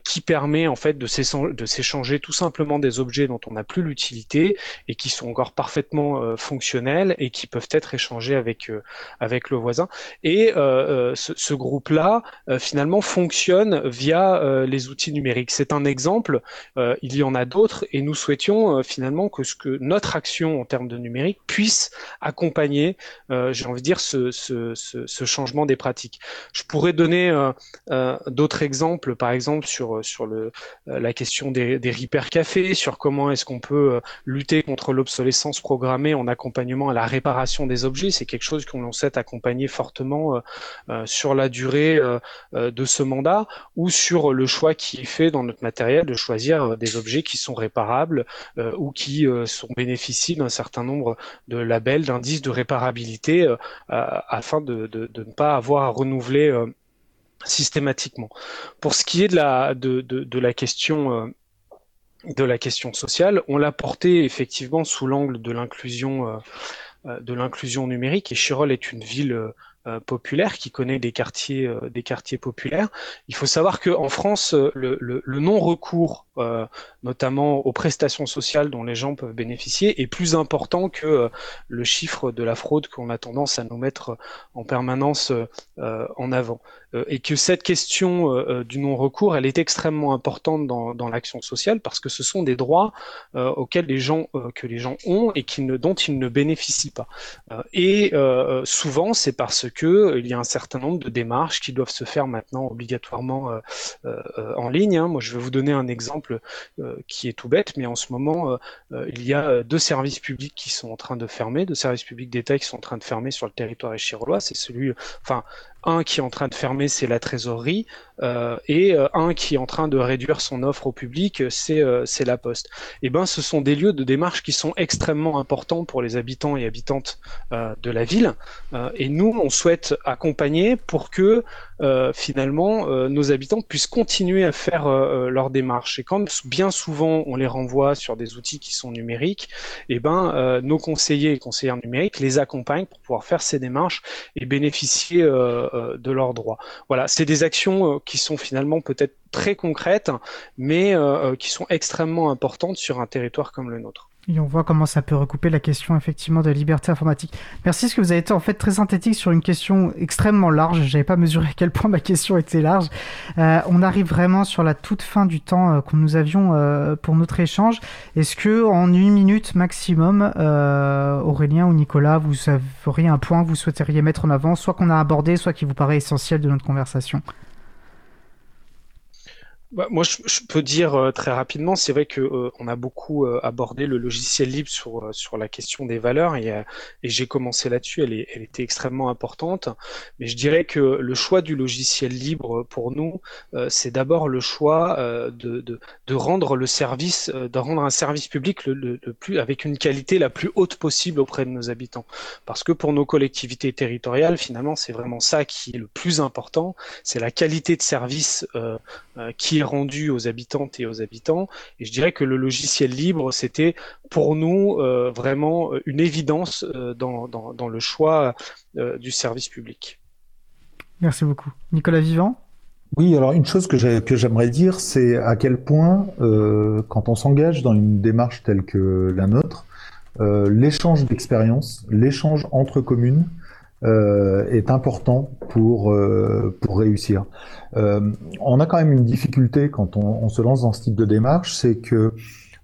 qui permet en fait de s'échanger tout simplement des objets dont on n'a plus l'utilité et qui sont encore parfaitement euh, fonctionnels et qui peuvent être échangés euh, avec le voisin. Et euh, ce, ce groupe-là finalement fonctionne via les outils numériques. C'est un exemple. il y en a d'autres et nous souhaitions finalement que ce que notre action en termes de numérique puisse accompagner, j'ai envie de dire, ce, changement des pratiques. Je pourrais donner d'autres exemples, par exemple sur sur le la question des, des café, sur comment est-ce qu'on peut lutter contre l'obsolescence programmée en accompagnement à la réparation des objets. C'est quelque chose qu'on sait accompagner fortement euh, euh, sur la durée euh, de ce mandat ou sur le choix qui est fait dans notre matériel de choisir des objets qui sont réparables ou qui sont bénéficient d'un certain nombre de labels, d'indices de réparabilité afin de, ne pas avoir à renouveler systématiquement. Pour ce qui est de la, de, de la question de la question sociale. On l'a porté effectivement sous l'angle de l'inclusion de l'inclusion numérique. Et Chirol est une ville euh, populaire qui connaît des quartiers des quartiers populaires. Il faut savoir que en France le, le non recours notamment aux prestations sociales dont les gens peuvent bénéficier, est plus important que euh, le chiffre de la fraude qu'on a tendance à nous mettre en permanence euh, en avant. Euh, et que cette question du non-recours, elle est extrêmement importante dans, dans l'action sociale parce que ce sont des droits auxquels les gens que les gens ont et qui ne, dont ils ne bénéficient pas. et souvent, c'est parce que il y a un certain nombre de démarches qui doivent se faire maintenant obligatoirement en ligne. Hein. Moi, je vais vous donner un exemple qui est tout bête, mais en ce moment, euh, euh, il y a euh, deux services publics qui sont en train de fermer, deux services publics d'État qui sont en train de fermer sur le territoire échirolois. C'est celui, enfin, un qui est en train de fermer, c'est la trésorerie, euh, et euh, un qui est en train de réduire son offre au public, c'est euh, la Poste. Et eh ben, ce sont des lieux de démarche qui sont extrêmement importants pour les habitants et habitantes de la ville. et nous, on souhaite accompagner pour que finalement nos habitants puissent continuer à faire leurs démarches. Et quand bien souvent on les renvoie sur des outils qui sont numériques, et eh ben nos conseillers et conseillères numériques les accompagnent pour pouvoir faire ces démarches et bénéficier euh, de leurs droits. Voilà, c'est des actions euh, qui sont finalement peut-être très concrètes, mais euh, qui sont extrêmement importantes sur un territoire comme le nôtre. Et on voit comment ça peut recouper la question effectivement de la liberté informatique. Merci parce que vous avez été en fait très synthétique sur une question extrêmement large. J'avais pas mesuré à quel point ma question était large. Euh, on arrive vraiment sur la toute fin du temps euh, que nous avions euh, pour notre échange. Est-ce que en une minute maximum, euh, Aurélien ou Nicolas, vous auriez un point que vous souhaiteriez mettre en avant, soit qu'on a abordé, soit qui vous paraît essentiel de notre conversation? Bah, moi, je, je, peux dire euh, très rapidement, c'est vrai que euh, a beaucoup euh, abordé le logiciel libre sur sur la question des valeurs et, et j'ai commencé là-dessus. Elle, elle était extrêmement importante, mais je dirais que le choix du logiciel libre pour nous, c'est d'abord le choix de, de, de, rendre le service, de rendre un service public le, le, le, plus avec une qualité la plus haute possible auprès de nos habitants. Parce que pour nos collectivités territoriales, finalement, c'est vraiment ça qui est le plus important, c'est la qualité de service qui est rendu aux habitantes et aux habitants. Et je dirais que le logiciel libre, c'était pour nous euh, vraiment une évidence euh, dans, dans, dans, le choix euh, du service public. Merci beaucoup. Nicolas Vivant? Oui, alors une chose que j'aimerais dire, c'est à quel point, euh, quand on s'engage dans une démarche telle que la nôtre, euh, l'échange d'expérience, l'échange entre communes, euh, est important pour euh, pour réussir. Euh, on a quand même une difficulté quand on, on, se lance dans ce type de démarche, c'est que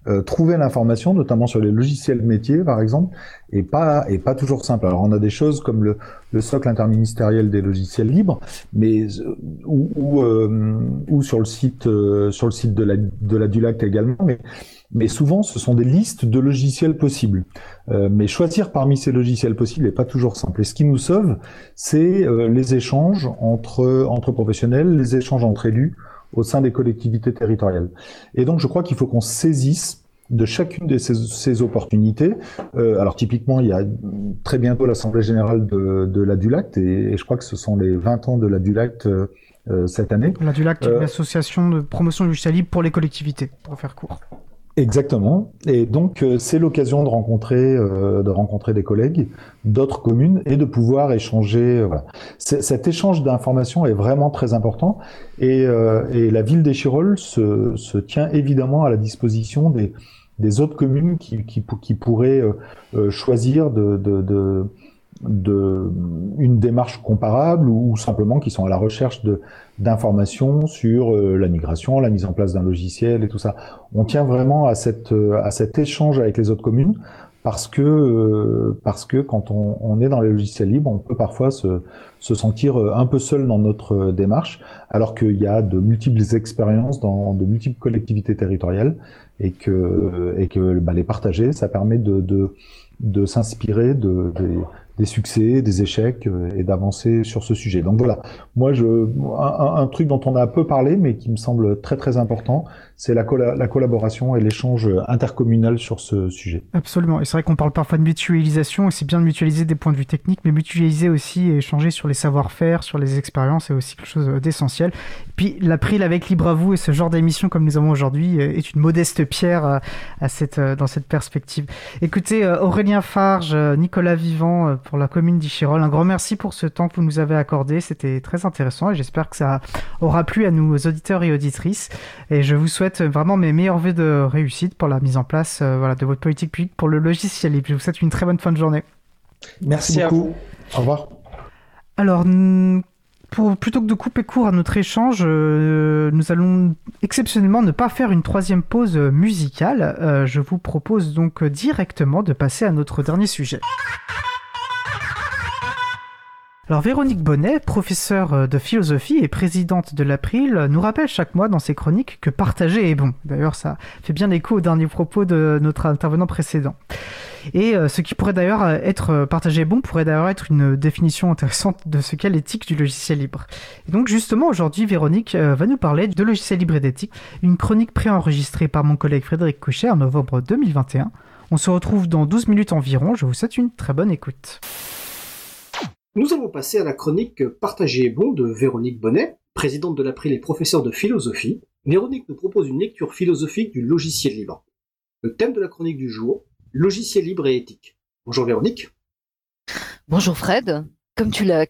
euh, trouver l'information, notamment sur les logiciels métiers, par exemple, est pas est pas toujours simple. Alors on a des choses comme le, le socle interministériel des logiciels libres, mais ou ou, ou sur le site sur le site de la de la Dulac également, mais mais souvent ce sont des listes de logiciels possibles. Euh, mais choisir parmi ces logiciels possibles n'est pas toujours simple. Et ce qui nous sauve, c'est euh, les échanges entre, entre professionnels, les échanges entre élus au sein des collectivités territoriales. Et donc je crois qu'il faut qu'on saisisse de chacune de ces, ces opportunités. Euh, alors typiquement, il y a très bientôt l'Assemblée générale de, de la Dulact, et, et, je crois que ce sont les 20 ans de la Dulact euh, euh cette année. La Dulact, euh, l'association de promotion du logiciel libre pour les collectivités, pour faire court. Exactement. Et donc euh, c'est l'occasion de rencontrer euh, de rencontrer des collègues d'autres communes et de pouvoir échanger. Euh, voilà. Cet échange d'informations est vraiment très important et, et la ville d'Échirol se, se, tient évidemment à la disposition des, des autres communes qui, qui, qui pourraient choisir de, de, de de une démarche comparable ou, simplement qui sont à la recherche de d'informations sur euh, la migration, la mise en place d'un logiciel et tout ça. On tient vraiment à cette euh, à cet échange avec les autres communes parce que euh, parce que quand on, on, est dans les logiciels libres, on peut parfois se, se sentir un peu seul dans notre démarche, alors qu'il y a de multiples expériences dans de multiples collectivités territoriales et que et que bah, les partager, ça permet de de, de s'inspirer de, de, des succès, des échecs euh, et d'avancer sur ce sujet. Donc voilà, moi je un, un, truc dont on a peu parlé mais qui me semble très très important, c'est la, la, collaboration et l'échange intercommunal sur ce sujet. Absolument, et c'est vrai qu'on parle parfois de mutualisation et c'est bien de mutualiser des points de vue techniques, mais mutualiser aussi et échanger sur les savoir-faire, sur les expériences, c'est aussi quelque chose d'essentiel. Puis l'April avec Libre à vous et ce genre d'émission comme nous avons aujourd'hui est une modeste pierre à cette, dans cette perspective. Écoutez, Aurélien Farge, Nicolas Vivant pour la commune d'Ichirol. Un grand merci pour ce temps que vous nous avez accordé. C'était très intéressant et j'espère que ça aura plu à nos auditeurs et auditrices. Et je vous souhaite vraiment mes meilleurs vœux de réussite pour la mise en place euh, voilà, de votre politique publique pour le logiciel libre. Je vous souhaite une très bonne fin de journée. Merci, beaucoup. Au revoir. Alors, pour, plutôt que de couper court à notre échange, euh, nous allons exceptionnellement ne pas faire une troisième pause musicale. Euh, je vous propose donc directement de passer à notre dernier sujet. Alors Véronique Bonnet, professeure euh, de philosophie et présidente de l'April, nous rappelle chaque mois dans ses chroniques que partager est bon. D'ailleurs, ça fait bien écho aux derniers propos de notre intervenant précédent. Et euh, ce qui pourrait d'ailleurs être euh, partagé bon pourrait d'ailleurs être une définition intéressante de ce qu'est l'éthique du logiciel libre. Et donc justement aujourd'hui Véronique va nous parler de logiciel libre et d'éthique, une chronique préenregistrée par mon collègue Frédéric Couchet en novembre 2021. On se retrouve dans 12 minutes environ, je vous souhaite une très bonne écoute. Nous allons passer à la chronique Partagée et bon de Véronique Bonnet, présidente de l'April et professeure de philosophie. Véronique nous propose une lecture philosophique du logiciel libre. Le thème de la chronique du jour, logiciel libre et éthique. Bonjour Véronique. Bonjour Fred. Comme tu l'as,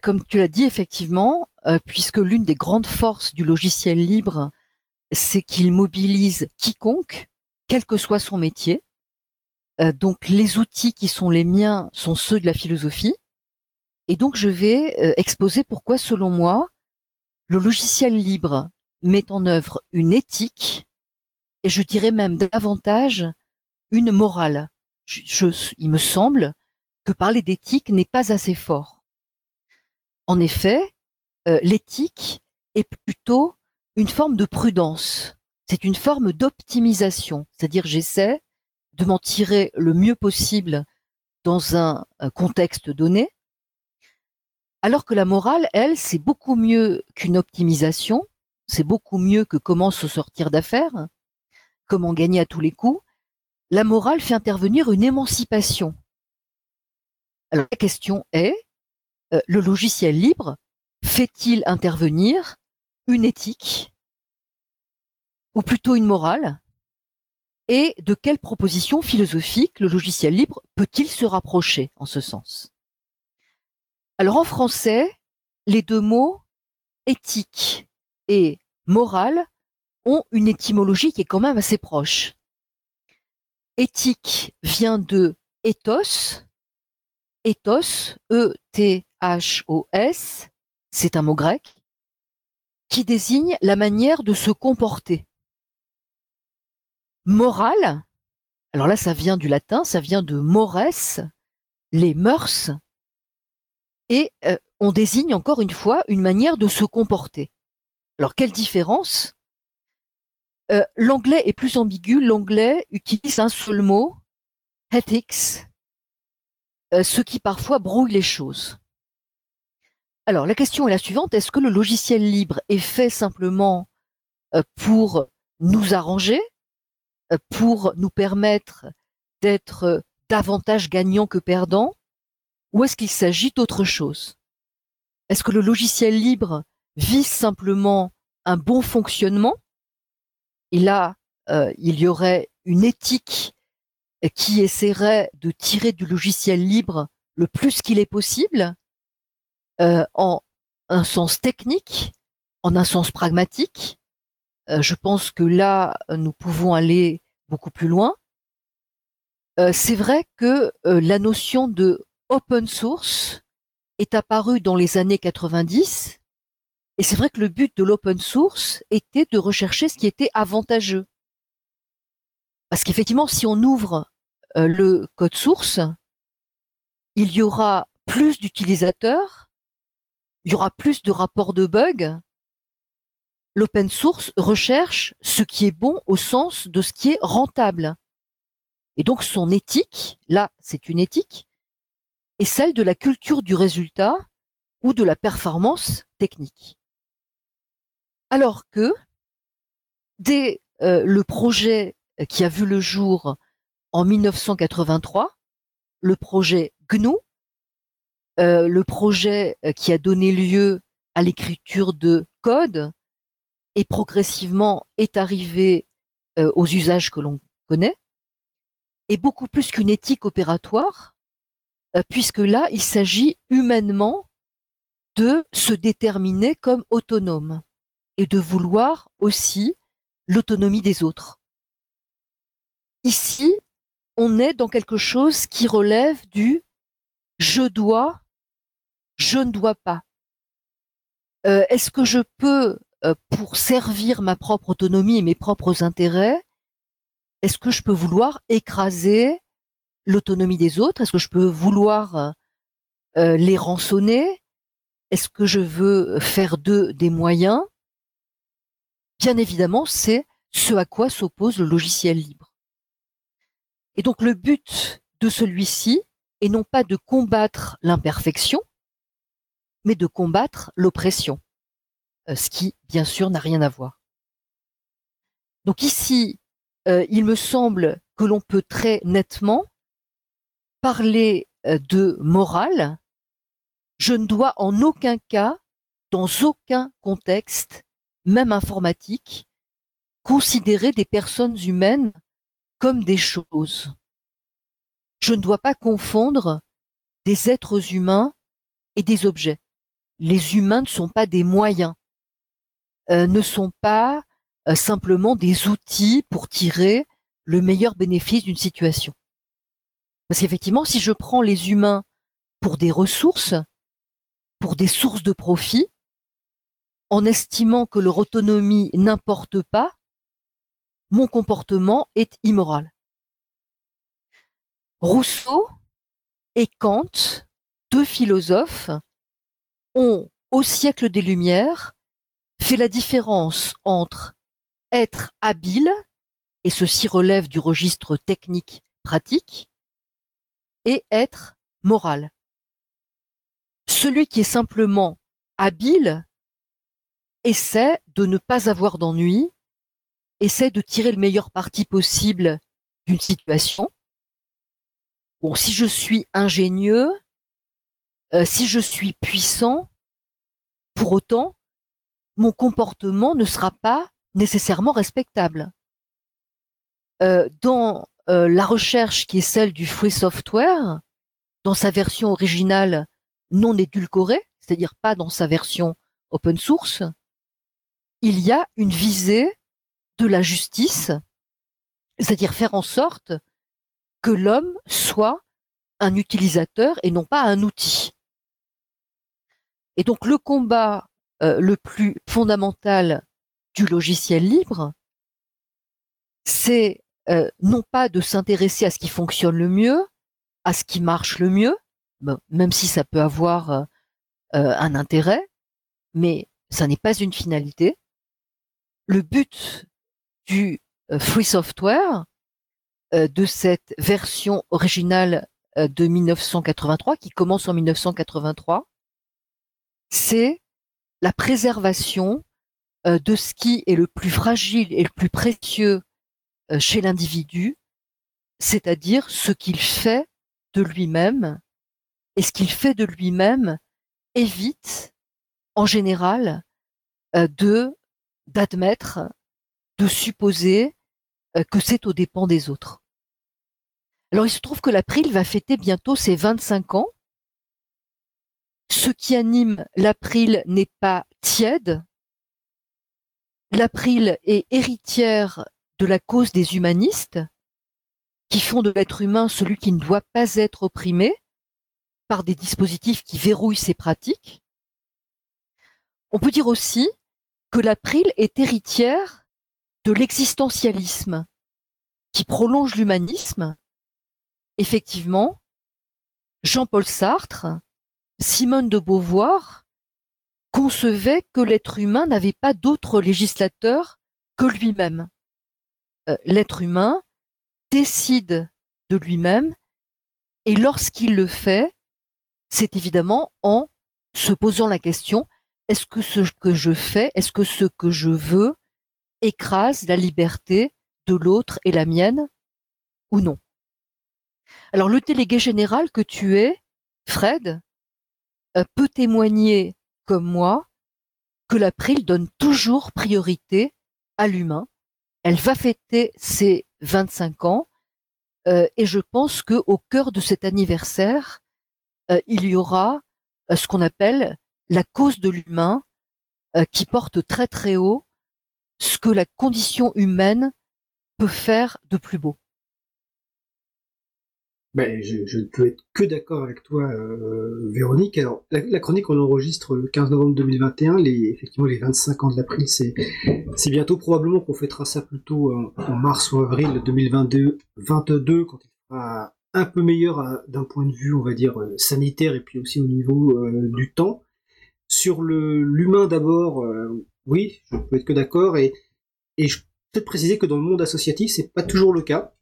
dit effectivement, euh, puisque l'une des grandes forces du logiciel libre, c'est qu'il mobilise quiconque, quel que soit son métier. Euh, donc les outils qui sont les miens sont ceux de la philosophie. Et donc, je vais euh, exposer pourquoi, selon moi, le logiciel libre met en œuvre une éthique, et je dirais même davantage une morale. il me semble que parler d'éthique n'est pas assez fort. En effet, euh, l'éthique est plutôt une forme de prudence. C'est une forme d'optimisation, c'est-à-dire j'essaie de m'en tirer le mieux possible dans un contexte donné, alors que la morale, elle, c'est beaucoup mieux qu'une optimisation, c'est beaucoup mieux que comment se sortir d'affaires, comment gagner à tous les coups. La morale fait intervenir une émancipation. Alors la question est, euh, le logiciel libre fait-il intervenir une éthique ou plutôt une morale? Et de quelle proposition philosophique le logiciel libre peut-il se rapprocher en ce sens? Alors en français, les deux mots éthique et morale ont une étymologie qui est quand même assez proche. Éthique vient de ethos, ethos, E-T-H-O-S, c'est un mot grec, qui désigne la manière de se comporter. Morale, alors là ça vient du latin, ça vient de mores, les mœurs, et euh, on désigne encore une fois une manière de se comporter. Alors quelle différence? Euh, L'anglais est plus ambigu, l'anglais utilise un seul mot, ethics, euh, ce qui parfois brouille les choses. Alors la question est la suivante, est-ce que le logiciel libre est fait simplement pour nous arranger pour nous permettre d'être davantage gagnants que perdants? Ou est-ce qu'il s'agit d'autre chose? Est-ce que le logiciel libre vise simplement un bon fonctionnement? Et là, euh, il y aurait une éthique qui essaierait de tirer du logiciel libre le plus qu'il est possible, euh, en un sens technique, en un sens pragmatique. Euh, je pense que là, nous pouvons aller beaucoup plus loin. c'est vrai que la notion de open source est apparue dans les années 90, et c'est vrai que le but de l'open source était de rechercher ce qui était avantageux. Parce qu'effectivement, si on ouvre euh, le code source, il y aura plus d'utilisateurs, il y aura plus de rapports de bugs. L'open source recherche ce qui est bon au sens de ce qui est rentable. Et donc son éthique, là c'est une éthique, est celle de la culture du résultat ou de la performance technique. Alors que dès euh, le projet qui a vu le jour en 1983, le projet GNU, euh, le projet euh, qui a donné lieu à l'écriture de code et progressivement est arrivé euh, aux usages que l'on connaît, est beaucoup plus qu'une éthique opératoire, puisque là, il s'agit humainement de se déterminer comme autonome et de vouloir aussi l'autonomie des autres. Ici, on est dans quelque chose qui relève du je dois, je ne dois pas. Euh, est-ce que je peux, euh, pour servir ma propre autonomie et mes propres intérêts, est-ce que je peux vouloir écraser l'autonomie des autres? Est-ce que je peux vouloir euh, les rançonner? Est-ce que je veux faire d'eux des moyens? Bien évidemment, c'est ce à quoi s'oppose le logiciel libre. Et donc le but de celui-ci est non pas de combattre l'imperfection, mais de combattre l'oppression, euh, ce qui, bien sûr, n'a rien à voir. Donc ici, euh, il me semble que l'on peut très nettement parler euh, de morale. Je ne dois en aucun cas, dans aucun contexte, même informatique, considérer des personnes humaines comme des choses. Je ne dois pas confondre des êtres humains et des objets. Les humains ne sont pas des moyens, euh, ne sont pas euh, simplement des outils pour tirer le meilleur bénéfice d'une situation. Parce qu'effectivement, si je prends les humains pour des ressources, pour des sources de profit, en estimant que leur autonomie n'importe pas, mon comportement est immoral. Rousseau et Kant, deux philosophes, ont, au siècle des Lumières, fait la différence entre être habile, et ceci relève du registre technique pratique, et être moral. Celui qui est simplement habile essaie de ne pas avoir d'ennui essaie de tirer le meilleur parti possible d'une situation. Bon, si je suis ingénieux, euh, si je suis puissant, pour autant, mon comportement ne sera pas nécessairement respectable. Euh, euh, la recherche qui est celle du free software, dans sa version originale non édulcorée, c'est-à-dire pas dans sa version open source, il y a une visée de la justice, c'est-à-dire faire en sorte que l'homme soit un utilisateur et non pas un outil. Et donc le combat euh, le plus fondamental du logiciel libre, c'est euh, non pas de s'intéresser à ce qui fonctionne le mieux, à ce qui marche le mieux, même si ça peut avoir euh, un intérêt, mais ça n'est pas une finalité. Le but du euh, free software, euh, de cette version originale euh, de 1983, qui commence en 1983, c'est la préservation de ce qui est le plus fragile et le plus précieux euh, chez l'individu, c'est-à-dire ce qu'il fait de lui-même, et ce qu'il fait de lui-même évite, en général, euh, de d'admettre, de supposer euh, que c'est aux dépens des autres. Alors il se trouve que l'April va fêter bientôt ses 25 ans. Ce qui anime l'April n'est pas tiède. L'April est héritière de la cause des humanistes, qui font de l'être humain celui qui ne doit pas être opprimé par des dispositifs qui verrouillent ses pratiques. On peut dire aussi que l'April est héritière de l'existentialisme qui prolonge l'humanisme. Effectivement, Jean-Paul Sartre, Simone de Beauvoir concevaient que l'être humain n'avait pas d'autre législateur que lui-même. Euh, l'être humain décide de lui-même et lorsqu'il le fait, c'est évidemment en se posant la question est-ce que ce que je fais, est-ce que ce que je veux écrase la liberté de l'autre et la mienne ou non? Alors le délégué général que tu es, Fred, euh, peut témoigner comme moi que l'April donne toujours priorité à l'humain. Elle va fêter ses 25 ans euh, et je pense que au cœur de cet anniversaire, euh, il y aura ce qu'on appelle la cause de l'humain euh, qui porte très très haut ce que la condition humaine peut faire de plus beau. Ben, je, ne peux être que d'accord avec toi, euh, Véronique. Alors, la, chronique, on enregistre le 15 novembre 2021. Les, effectivement, les 25 ans de l'April, c'est, c'est bientôt probablement qu'on fêtera ça plutôt en, mars ou avril 2022, 22, quand il sera un peu meilleur euh, d'un point de vue, on va dire, sanitaire et puis aussi au niveau du temps. Sur le l'humain d'abord, euh, oui, je peux être que d'accord. Et, et je peux préciser que dans le monde associatif, c'est pas toujours le cas.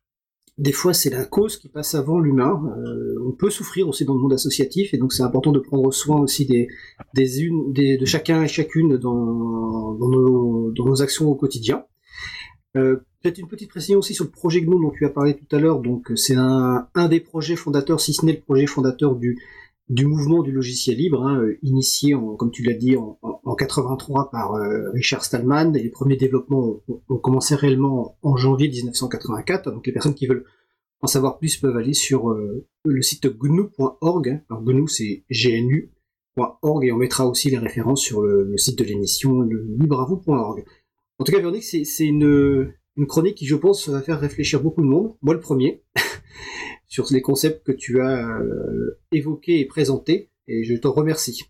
Des fois, c'est la cause qui passe avant l'humain. Euh, on peut souffrir aussi dans le monde associatif, et donc c'est important de prendre soin aussi des, de chacun et chacune dans, nos, actions au quotidien. Euh, Peut-être une petite précision aussi sur le projet GNU dont tu as parlé tout à l'heure. Donc, c'est un des projets fondateurs, si ce n'est le projet fondateur du, du mouvement du logiciel libre, hein, euh, initié, comme tu l'as dit, en, en, 83 par euh, Richard Stallman. Les premiers développements ont, commencé réellement en, janvier 1984. Donc les personnes qui veulent en savoir plus peuvent aller sur euh, le site gnu.org. Hein. Alors gnu c'est gnu.org et on mettra aussi les références sur le, site de l'émission, le libreavou.org. En tout cas, Véronique, c'est une, une chronique qui, je pense, va faire réfléchir beaucoup de monde. Moi, le premier. [LAUGHS] sur les concepts que tu as euh, évoqués et présentés, et je te remercie.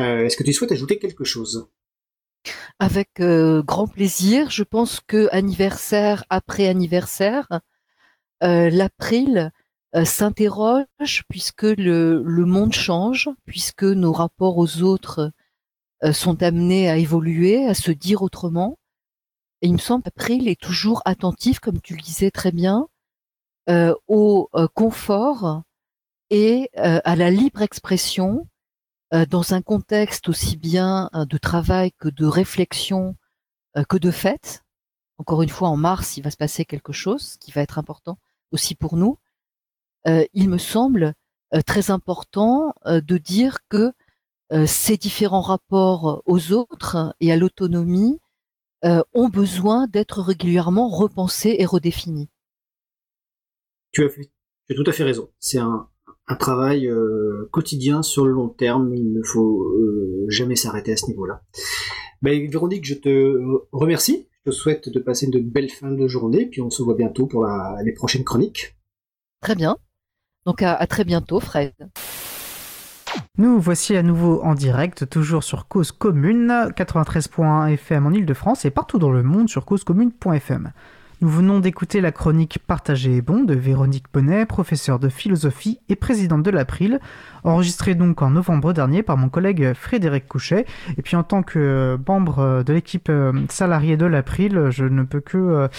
Euh, est-ce que tu souhaites ajouter quelque chose? Avec euh, grand plaisir. Je pense que anniversaire après anniversaire, l'April s'interroge puisque le, le, monde change, puisque nos rapports aux autres sont amenés à évoluer, à se dire autrement. Et il me semble qu'April est toujours attentif, comme tu le disais très bien, euh, au euh, confort et euh, à la libre expression dans un contexte aussi bien de travail que de réflexion que de fête. Encore une fois, en mars, il va se passer quelque chose qui va être important aussi pour nous. il me semble très important de dire que ces différents rapports aux autres et à l'autonomie ont besoin d'être régulièrement repensés et redéfinis tu as, fait, tu as tout à fait raison. C'est un, un travail euh, quotidien sur le long terme. Il ne faut euh, jamais s'arrêter à ce niveau-là. Ben, Véronique, je te remercie. Je te souhaite de passer une belle fin de journée. Puis on se voit bientôt pour la, les prochaines chroniques. Très bien. Donc à, à très bientôt, Fred. Nous voici à nouveau en direct, toujours sur Cause Commune, 93.1 FM en Ile-de-France et partout dans le monde sur causecommune.fm. Nous venons d'écouter la chronique Partagée et bon de Véronique Bonnet, professeure de philosophie et présidente de l'April, enregistrée donc en novembre dernier par mon collègue Frédéric Couchet. Et puis en tant que membre de l'équipe euh, salariée de l'April, je ne peux que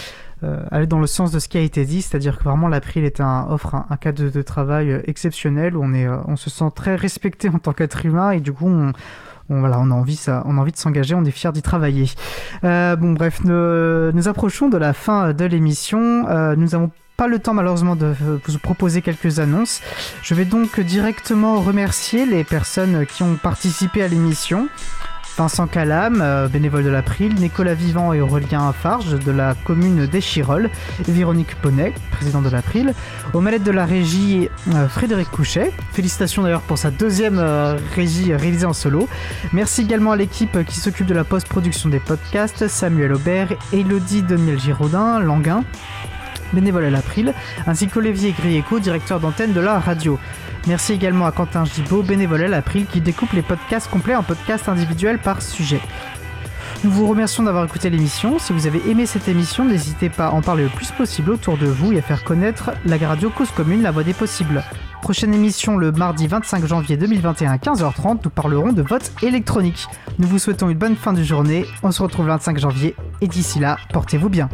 euh, aller dans le sens de ce qui a été dit, c'est-à-dire que vraiment l'April est un, offre un, cadre de, travail exceptionnel où on, est, euh, on se sent très respecté en tant qu'être humain et du coup on on, voilà, on a envie, ça, on envie de s'engager, on est fiers d'y travailler. Euh, bon, bref, nous, approchons de la fin de l'émission. Euh, nous avons pas le temps malheureusement de vous proposer quelques annonces. Je vais donc directement remercier les personnes qui ont participé à l'émission. Vincent Calam, euh, bénévole de l'April, Nicolas Vivant et Aurélien Farge de la commune d'Échirol, Véronique Ponnet, président de l'April, aux manettes de la régie euh, Frédéric Couchet. Félicitations d'ailleurs pour sa deuxième euh, régie réalisée en solo. Merci également à l'équipe qui s'occupe de la post-production des podcasts, Samuel Aubert, Elodie Daniel Giraudin, Languin, bénévole à l'April, ainsi qu'Olivier Grieco, directeur d'antenne de la radio. Merci également à Quentin Gibaud, bénévole à l'April, qui découpe les podcasts complets en podcasts individuels par sujet. Nous vous remercions d'avoir écouté l'émission. Si vous avez aimé cette émission, n'hésitez pas à en parler le plus possible autour de vous et à faire connaître la radio Cause Commune, la voix des possibles. Prochaine émission le mardi 25 janvier 2021 à 15h30, nous parlerons de vote électronique. Nous vous souhaitons une bonne fin de journée, on se retrouve le 25 janvier et d'ici là, portez-vous bien.